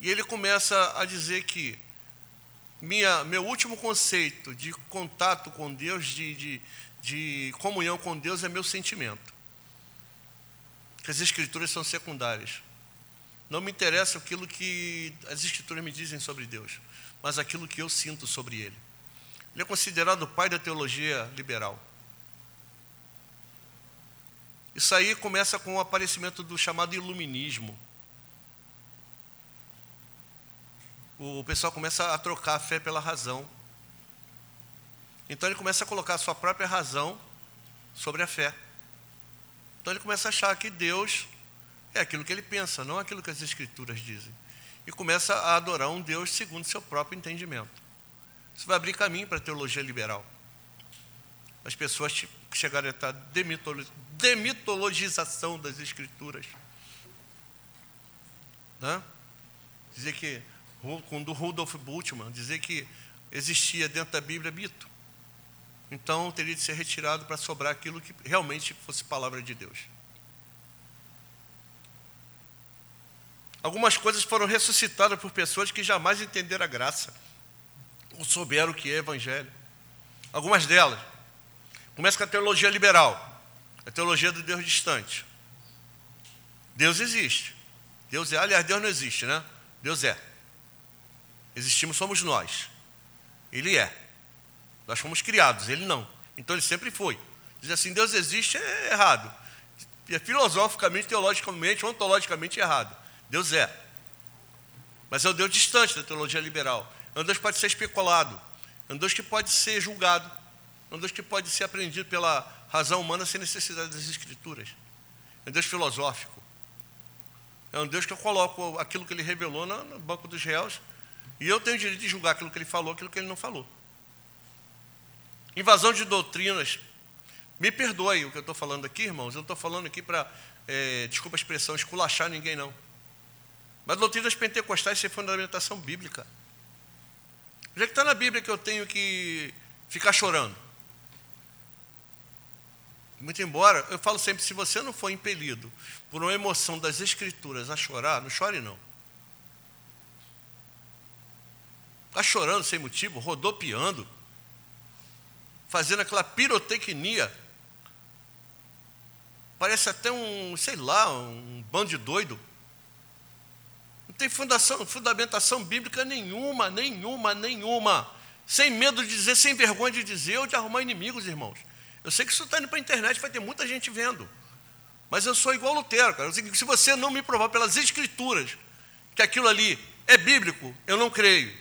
E ele começa a dizer que minha, meu último conceito de contato com Deus, de, de, de comunhão com Deus, é meu sentimento. Que as escrituras são secundárias. Não me interessa aquilo que as escrituras me dizem sobre Deus, mas aquilo que eu sinto sobre Ele. Ele é considerado o pai da teologia liberal. Isso aí começa com o aparecimento do chamado iluminismo. O pessoal começa a trocar a fé pela razão. Então ele começa a colocar a sua própria razão sobre a fé. Então ele começa a achar que Deus é aquilo que ele pensa, não aquilo que as Escrituras dizem. E começa a adorar um Deus segundo seu próprio entendimento. Isso vai abrir caminho para a teologia liberal. As pessoas que chegarem a estar demitologização das Escrituras. Né? Dizer que, quando Rudolf Bultmann, dizer que existia dentro da Bíblia mito. Então teria de ser retirado para sobrar aquilo que realmente fosse palavra de Deus. Algumas coisas foram ressuscitadas por pessoas que jamais entenderam a graça, ou souberam o que é evangelho. Algumas delas. Começa com a teologia liberal, a teologia do Deus distante. Deus existe. Deus é, aliás, Deus não existe, né? Deus é. Existimos somos nós. Ele é. Nós fomos criados, ele não. Então ele sempre foi. Diz assim, Deus existe é errado. É filosoficamente, teologicamente, ontologicamente errado. Deus é. Mas é o Deus distante da teologia liberal. É um Deus que pode ser especulado. É um Deus que pode ser julgado. É um Deus que pode ser aprendido pela razão humana sem necessidade das escrituras. É um Deus filosófico. É um Deus que eu coloco aquilo que ele revelou no banco dos réus e eu tenho o direito de julgar aquilo que ele falou, aquilo que ele não falou. Invasão de doutrinas. Me perdoe o que eu estou falando aqui, irmãos. Eu não estou falando aqui para, é, desculpa a expressão, esculachar ninguém, não. Mas doutrinas pentecostais sem fundamentação bíblica. Já que está na Bíblia que eu tenho que ficar chorando. Muito embora, eu falo sempre, se você não for impelido por uma emoção das escrituras a chorar, não chore não. Está chorando sem motivo, rodopiando, fazendo aquela pirotecnia. Parece até um, sei lá, um bando de doido. Tem fundação, fundamentação bíblica nenhuma, nenhuma, nenhuma. Sem medo de dizer, sem vergonha de dizer ou de arrumar inimigos, irmãos. Eu sei que isso está indo para a internet, vai ter muita gente vendo. Mas eu sou igual Lutero, cara. Se você não me provar pelas escrituras que aquilo ali é bíblico, eu não creio.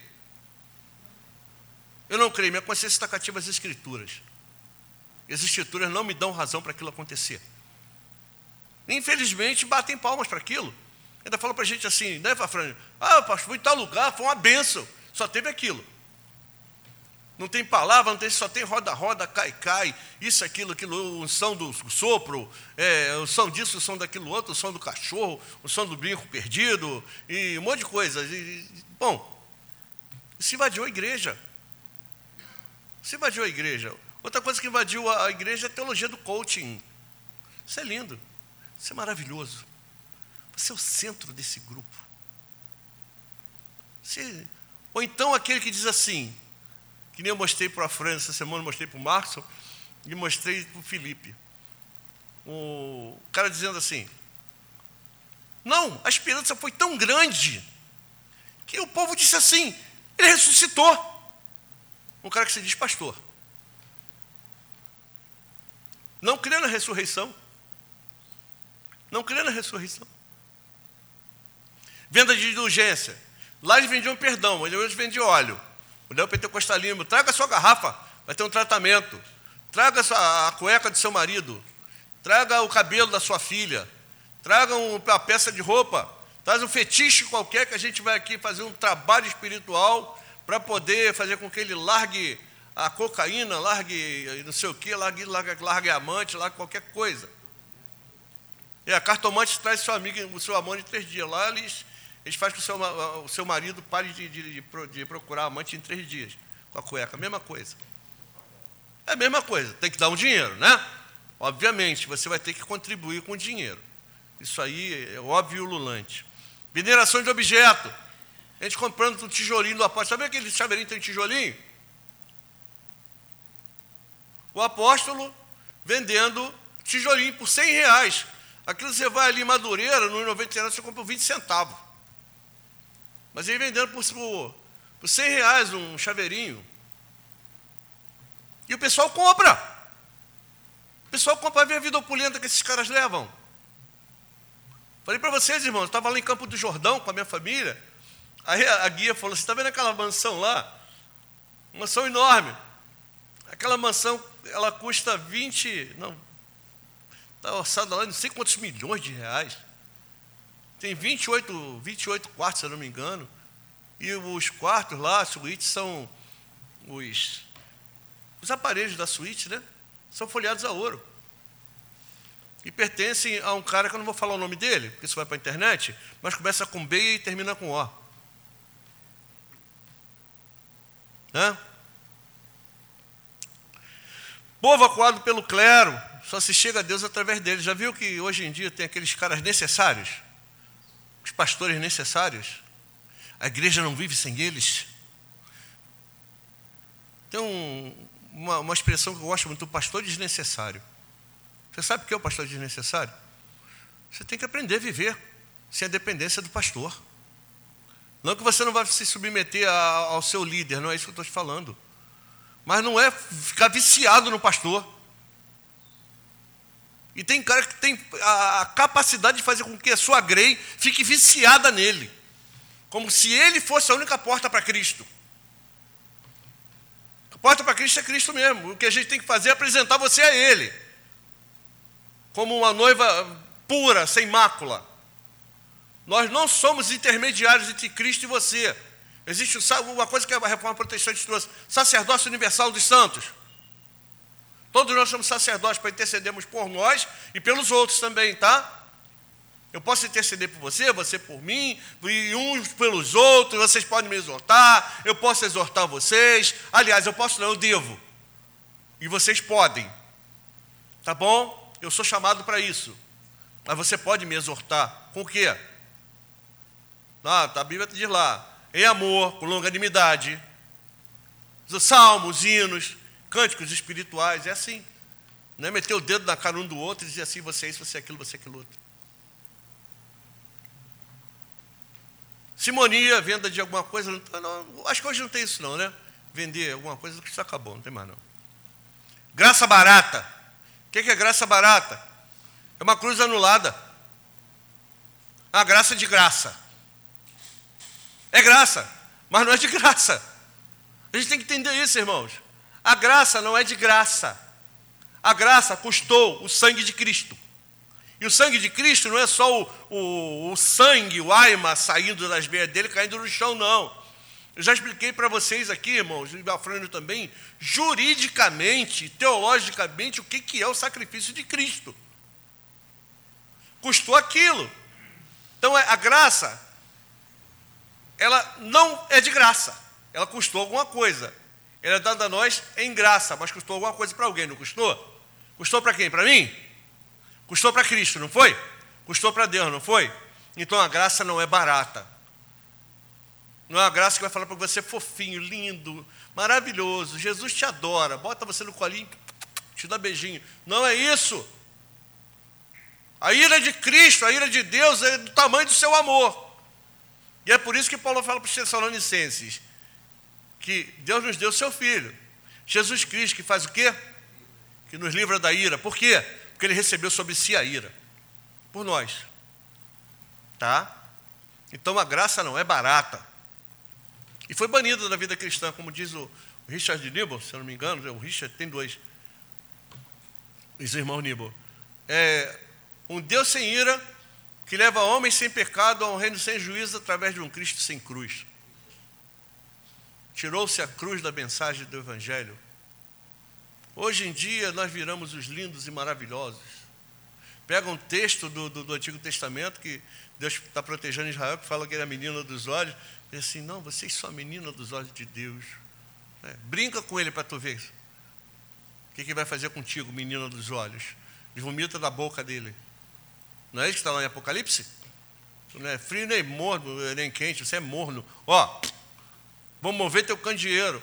Eu não creio, minha consciência está cativa às escrituras. E as escrituras não me dão razão para aquilo acontecer. Infelizmente, batem palmas para aquilo. Ainda fala para a gente assim, né, Fafrânio? Ah, pastor, fui em tal lugar, foi uma benção. Só teve aquilo não tem palavra, não tem, só tem roda-roda, cai-cai, isso, aquilo, aquilo, o som do sopro, é, o som disso, o som daquilo outro, o som do cachorro, o som do brinco perdido, e um monte de coisas. E, bom, se invadiu a igreja. Se invadiu a igreja. Outra coisa que invadiu a igreja é a teologia do coaching. Isso é lindo, isso é maravilhoso. Você é o centro desse grupo. Você, ou então aquele que diz assim, que nem eu mostrei para a Fran essa semana, mostrei para o Marcos e mostrei para o Felipe. O cara dizendo assim: Não, a esperança foi tão grande que o povo disse assim: Ele ressuscitou. Um cara que se diz pastor. Não crê na ressurreição. Não crê na ressurreição. Venda de indulgência. Lá eles vendiam perdão, eles vendiam óleo. O neopentecostalismo, traga a sua garrafa, vai ter um tratamento. Traga a cueca do seu marido. Traga o cabelo da sua filha. Traga uma peça de roupa. Traz um fetiche qualquer que a gente vai aqui fazer um trabalho espiritual para poder fazer com que ele largue a cocaína, largue não sei o quê, largue, largue, largue amante, largue qualquer coisa. É, a cartomante traz seu amigo, o seu amor em três dias. Lá eles, eles fazem que o seu, o seu marido pare de, de, de, procurar amante em três dias. Com a cueca, a mesma coisa. É a mesma coisa, tem que dar um dinheiro, né? Obviamente, você vai ter que contribuir com dinheiro. Isso aí é óbvio e ululante. Veneração de objeto. A gente comprando um tijolinho do apóstolo. Sabe aquele chaveirinho que tem tijolinho? O apóstolo vendendo tijolinho por 100 reais. Aquilo você vai ali em Madureira, no 99, você compra por 20 centavos. Mas ele vendendo por, por, por 100 reais um chaveirinho. E o pessoal compra. O pessoal compra ver a vida opulenta que esses caras levam. Falei para vocês, irmãos, estava lá em Campo do Jordão com a minha família. Aí a, a guia falou: Você está vendo aquela mansão lá? Uma mansão enorme. Aquela mansão, ela custa 20, não, está orçada lá não sei quantos milhões de reais. Tem 28, 28 quartos, se eu não me engano. E os quartos lá, suítes, são os os aparelhos da suíte, né? São folheados a ouro. E pertencem a um cara que eu não vou falar o nome dele, porque isso vai para a internet, mas começa com B e termina com O. Né? Povo acuado pelo clero, só se chega a Deus através dele. Já viu que hoje em dia tem aqueles caras necessários? Os pastores necessários? A igreja não vive sem eles? Tem um, uma, uma expressão que eu gosto muito, pastor desnecessário. Você sabe o que é o pastor desnecessário? Você tem que aprender a viver sem a dependência do pastor. Não que você não vai se submeter a, ao seu líder, não é isso que eu estou te falando. Mas não é ficar viciado no pastor. E tem cara que tem a, a capacidade de fazer com que a sua grei fique viciada nele. Como se ele fosse a única porta para Cristo porta para Cristo é Cristo mesmo. O que a gente tem que fazer é apresentar você a Ele, como uma noiva pura, sem mácula. Nós não somos intermediários entre Cristo e você. Existe uma coisa que a reforma protestante trouxe: sacerdócio universal dos santos. Todos nós somos sacerdotes para intercedermos por nós e pelos outros também, tá? Eu posso interceder por você, você por mim, e uns pelos outros, vocês podem me exortar, eu posso exortar vocês. Aliás, eu posso não, eu devo. E vocês podem. Tá bom? Eu sou chamado para isso. Mas você pode me exortar. Com o quê? Ah, tá, a Bíblia diz lá, em amor, com longanimidade, salmos, hinos, cânticos espirituais, é assim. Não é meter o dedo na cara um do outro e dizer assim, você é isso, você é aquilo, você é aquilo outro. Simonia, venda de alguma coisa. Não, não, acho que hoje não tem isso, não, né? Vender alguma coisa isso acabou, não tem mais, não. Graça barata. O que é graça barata? É uma cruz anulada. A graça de graça. É graça, mas não é de graça. A gente tem que entender isso, irmãos. A graça não é de graça. A graça custou o sangue de Cristo. E o sangue de Cristo não é só o, o, o sangue, o aima saindo das veias dele, caindo no chão, não. Eu já expliquei para vocês aqui, irmãos, e Bafrânio também, juridicamente, teologicamente, o que, que é o sacrifício de Cristo. Custou aquilo. Então, é, a graça, ela não é de graça. Ela custou alguma coisa. Ela é dada a nós em graça, mas custou alguma coisa para alguém, não custou? Custou para quem? Para mim? Custou para Cristo, não foi? Custou para Deus, não foi? Então a graça não é barata. Não é uma graça que vai falar para você fofinho, lindo, maravilhoso. Jesus te adora, bota você no colinho, te dá beijinho. Não é isso. A ira de Cristo, a ira de Deus é do tamanho do seu amor. E é por isso que Paulo fala para os Tessalonicenses que Deus nos deu seu filho. Jesus Cristo que faz o quê? Que nos livra da ira. Por quê? porque ele recebeu sobre si a ira por nós. Tá? Então a graça não é barata. E foi banida da vida cristã, como diz o Richard Nibble, se eu não me engano, o Richard tem dois. Diz o irmão Nibble. É um Deus sem ira que leva homens sem pecado a um reino sem juízo através de um Cristo sem cruz. Tirou-se a cruz da mensagem do Evangelho Hoje em dia nós viramos os lindos e maravilhosos. Pega um texto do, do, do Antigo Testamento que Deus está protegendo Israel, que fala que ele é a menina dos olhos. E assim, não, vocês são a menina dos olhos de Deus. É, brinca com ele para tu ver. O que, que vai fazer contigo, menina dos olhos? Vomita da boca dele. Não é isso que está lá em Apocalipse? Não é frio nem morno, nem quente, você é morno. Ó, vamos mover teu candeeiro.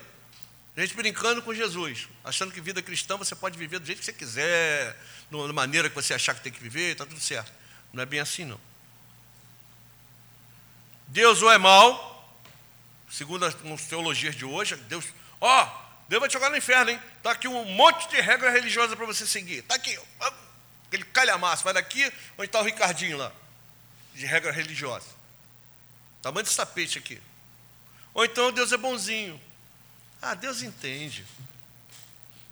Gente brincando com Jesus, achando que vida cristã você pode viver do jeito que você quiser, da maneira que você achar que tem que viver, está tudo certo. Não é bem assim, não. Deus ou é mal, segundo as teologias de hoje, Deus, ó, Deus vai te jogar no inferno, hein? Está aqui um monte de regra religiosa para você seguir. Está aqui, aquele calhamaço, vai daqui, onde está o Ricardinho lá, de regra religiosa. Tamanho desse tapete aqui. Ou então Deus é bonzinho. Ah, Deus entende.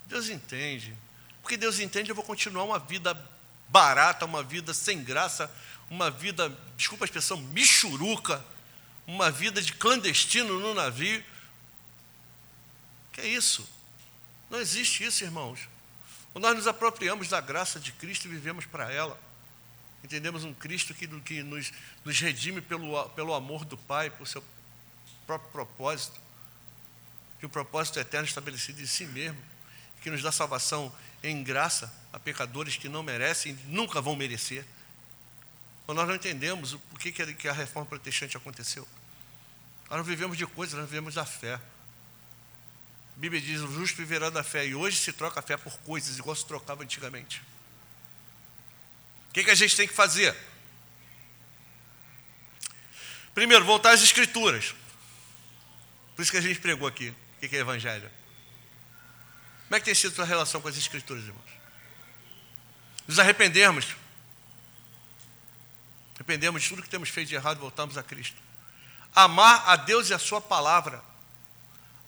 Deus entende. Porque Deus entende, eu vou continuar uma vida barata, uma vida sem graça, uma vida, desculpa a expressão, michuruca, uma vida de clandestino no navio. Que é isso? Não existe isso, irmãos. Nós nos apropriamos da graça de Cristo e vivemos para ela. Entendemos um Cristo que, que nos, nos redime pelo, pelo amor do Pai, por seu próprio propósito, que o propósito eterno estabelecido em si mesmo, que nos dá salvação em graça a pecadores que não merecem nunca vão merecer. Mas nós não entendemos o porquê que a reforma protestante aconteceu. Nós não vivemos de coisas, nós vivemos da fé. A Bíblia diz: o justo viverá da fé. E hoje se troca a fé por coisas, igual se trocava antigamente. O que, que a gente tem que fazer? Primeiro, voltar às Escrituras. Por isso que a gente pregou aqui. O que é Evangelho? Como é que tem sido a sua relação com as Escrituras, irmãos? Nos arrependermos. Arrependemos de tudo que temos feito de errado e voltamos a Cristo. Amar a Deus e a Sua palavra.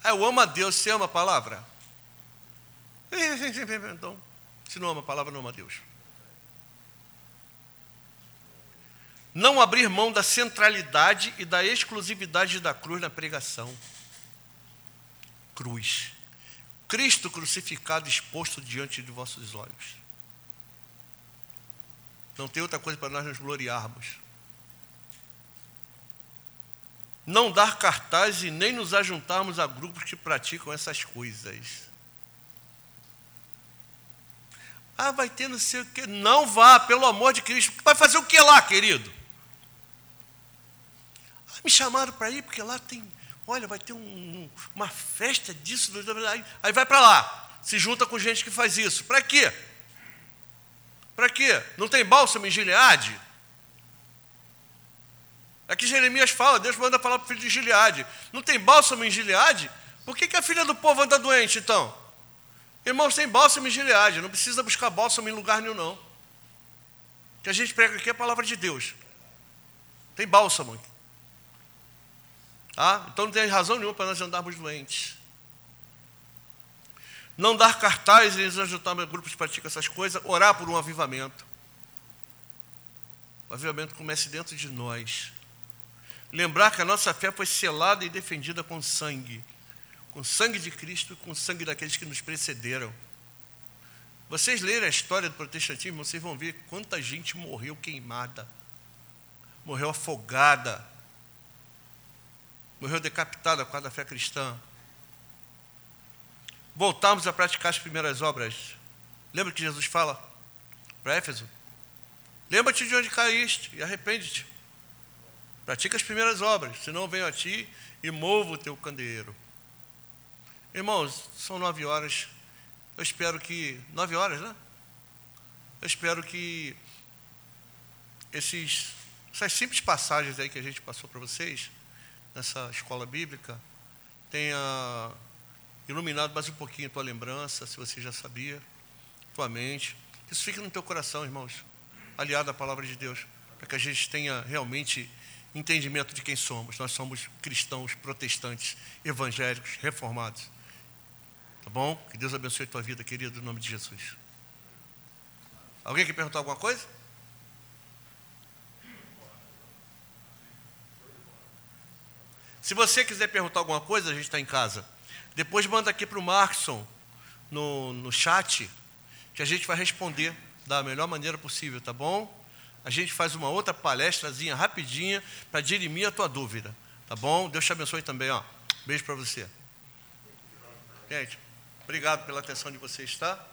Ah, eu amo a Deus, você ama a palavra? Então, se não ama a palavra, não ama a Deus. Não abrir mão da centralidade e da exclusividade da cruz na pregação. Cruz. Cristo crucificado exposto diante de vossos olhos. Não tem outra coisa para nós nos gloriarmos. Não dar cartaz e nem nos ajuntarmos a grupos que praticam essas coisas. Ah, vai ter não sei o quê. Não vá, pelo amor de Cristo. Vai fazer o que lá, querido? Ah, me chamaram para ir porque lá tem Olha, vai ter um, uma festa disso. Aí, aí vai para lá. Se junta com gente que faz isso. Para quê? Para quê? Não tem bálsamo em Gileade? Aqui é Jeremias fala, Deus manda falar para o filho de Gileade. Não tem bálsamo em Gileade? Por que, que a filha do povo anda doente, então? Irmãos, tem bálsamo em Gileade. Não precisa buscar bálsamo em lugar nenhum, não. O que a gente prega aqui é a palavra de Deus. Tem bálsamo Tá? Então não tem razão nenhuma para nós andarmos doentes. Não dar cartaz e ajudar grupos que praticam essas coisas, orar por um avivamento. O avivamento comece dentro de nós. Lembrar que a nossa fé foi selada e defendida com sangue. Com sangue de Cristo e com sangue daqueles que nos precederam. Vocês lerem a história do protestantismo, vocês vão ver quanta gente morreu queimada, morreu afogada, morreu decapitado por causa da fé cristã. Voltamos a praticar as primeiras obras. Lembra que Jesus fala para Éfeso? Lembra-te de onde caíste e arrepende-te. Pratica as primeiras obras, senão venho a ti e movo o teu candeeiro. Irmãos, são nove horas. Eu espero que. Nove horas, né? Eu espero que esses, essas simples passagens aí que a gente passou para vocês nessa escola bíblica tenha iluminado mais um pouquinho a tua lembrança, se você já sabia, tua mente. Isso fique no teu coração, irmãos, aliado à palavra de Deus, para que a gente tenha realmente entendimento de quem somos. Nós somos cristãos, protestantes, evangélicos, reformados. Tá bom? Que Deus abençoe a tua vida, querido, em nome de Jesus. Alguém quer perguntar alguma coisa? Se você quiser perguntar alguma coisa, a gente está em casa. Depois manda aqui para o Markson no, no chat, que a gente vai responder. da melhor maneira possível, tá bom? A gente faz uma outra palestrazinha rapidinha para dirimir a tua dúvida, tá bom? Deus te abençoe também, ó. Beijo para você. Gente, obrigado pela atenção de vocês, tá?